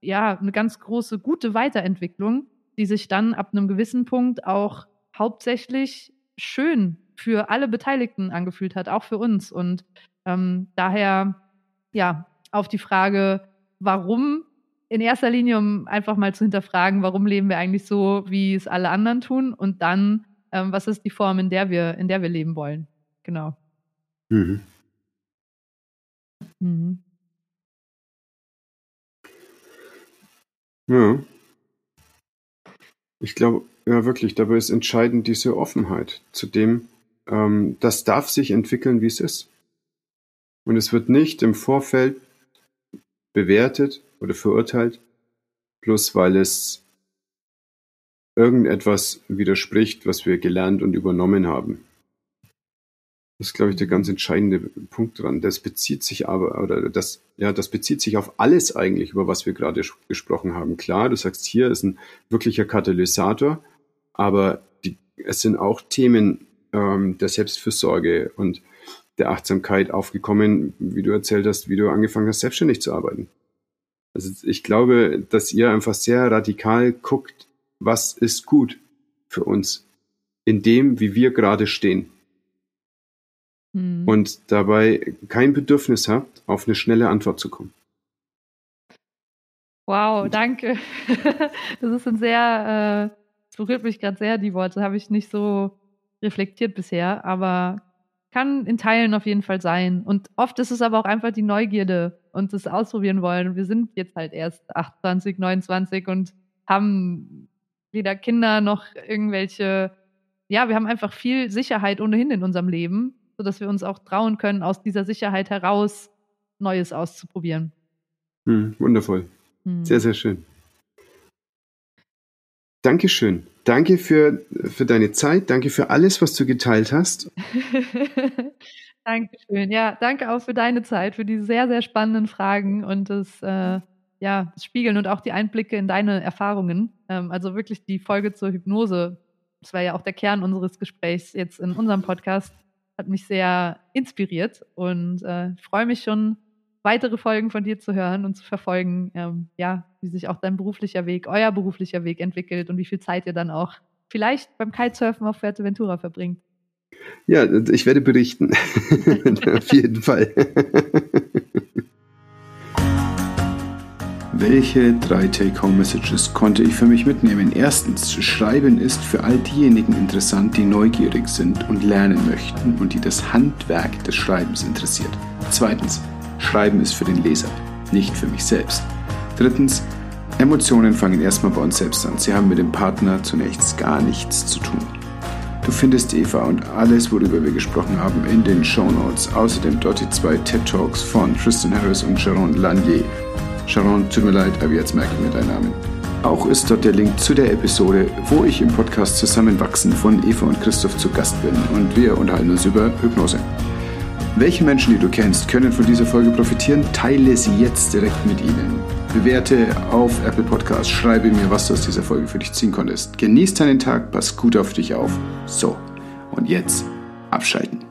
[SPEAKER 1] ja, eine ganz große, gute Weiterentwicklung, die sich dann ab einem gewissen Punkt auch hauptsächlich schön für alle Beteiligten angefühlt hat, auch für uns. Und ähm, daher, ja, auf die Frage, warum in erster Linie, um einfach mal zu hinterfragen, warum leben wir eigentlich so, wie es alle anderen tun und dann, ähm, was ist die Form, in der wir, in der wir leben wollen. Genau. Mhm.
[SPEAKER 2] Mhm. Ja. Ich glaube, ja wirklich, dabei ist entscheidend diese Offenheit zu dem, ähm, das darf sich entwickeln, wie es ist. Und es wird nicht im Vorfeld bewertet oder verurteilt, bloß weil es irgendetwas widerspricht, was wir gelernt und übernommen haben. Das ist, glaube ich, der ganz entscheidende Punkt dran. Das bezieht sich aber, oder das, ja, das bezieht sich auf alles eigentlich, über was wir gerade gesprochen haben. Klar, du sagst, hier ist ein wirklicher Katalysator, aber die, es sind auch Themen ähm, der Selbstfürsorge und der Achtsamkeit aufgekommen, wie du erzählt hast, wie du angefangen hast, selbstständig zu arbeiten. Also ich glaube, dass ihr einfach sehr radikal guckt, was ist gut für uns in dem, wie wir gerade stehen. Hm. Und dabei kein Bedürfnis habt, auf eine schnelle Antwort zu kommen.
[SPEAKER 1] Wow, danke. Das ist ein sehr, äh, das berührt mich gerade sehr, die Worte. Habe ich nicht so reflektiert bisher, aber kann in Teilen auf jeden Fall sein. Und oft ist es aber auch einfach die Neugierde und das ausprobieren wollen. Und wir sind jetzt halt erst 28, 29 und haben weder Kinder noch irgendwelche, ja, wir haben einfach viel Sicherheit ohnehin in unserem Leben, sodass wir uns auch trauen können, aus dieser Sicherheit heraus Neues auszuprobieren.
[SPEAKER 2] Hm, wundervoll. Hm. Sehr, sehr schön. Dankeschön. Danke für, für deine Zeit. Danke für alles, was du geteilt hast.
[SPEAKER 1] Dankeschön. Ja, danke auch für deine Zeit, für die sehr, sehr spannenden Fragen und das, äh, ja, das Spiegeln und auch die Einblicke in deine Erfahrungen. Ähm, also wirklich die Folge zur Hypnose, das war ja auch der Kern unseres Gesprächs jetzt in unserem Podcast, hat mich sehr inspiriert und äh, freue mich schon weitere Folgen von dir zu hören und zu verfolgen, ähm, ja, wie sich auch dein beruflicher Weg, euer beruflicher Weg entwickelt und wie viel Zeit ihr dann auch vielleicht beim Kitesurfen auf Fuerteventura verbringt.
[SPEAKER 2] Ja, ich werde berichten. auf jeden Fall. Welche drei Take-Home-Messages konnte ich für mich mitnehmen? Erstens, Schreiben ist für all diejenigen interessant, die neugierig sind und lernen möchten und die das Handwerk des Schreibens interessiert. Zweitens, Schreiben ist für den Leser, nicht für mich selbst. Drittens, Emotionen fangen erstmal bei uns selbst an. Sie haben mit dem Partner zunächst gar nichts zu tun. Du findest Eva und alles, worüber wir gesprochen haben, in den Show Notes. Außerdem dort die zwei TED Talks von Tristan Harris und Sharon Lanier. Sharon, tut mir leid, aber jetzt merke ich mir deinen Namen. Auch ist dort der Link zu der Episode, wo ich im Podcast Zusammenwachsen von Eva und Christoph zu Gast bin und wir unterhalten uns über Hypnose. Welche Menschen, die du kennst, können von dieser Folge profitieren? Teile sie jetzt direkt mit ihnen. Bewerte auf Apple Podcasts. Schreibe mir, was du aus dieser Folge für dich ziehen konntest. Genieß deinen Tag, pass gut auf dich auf. So, und jetzt abschalten.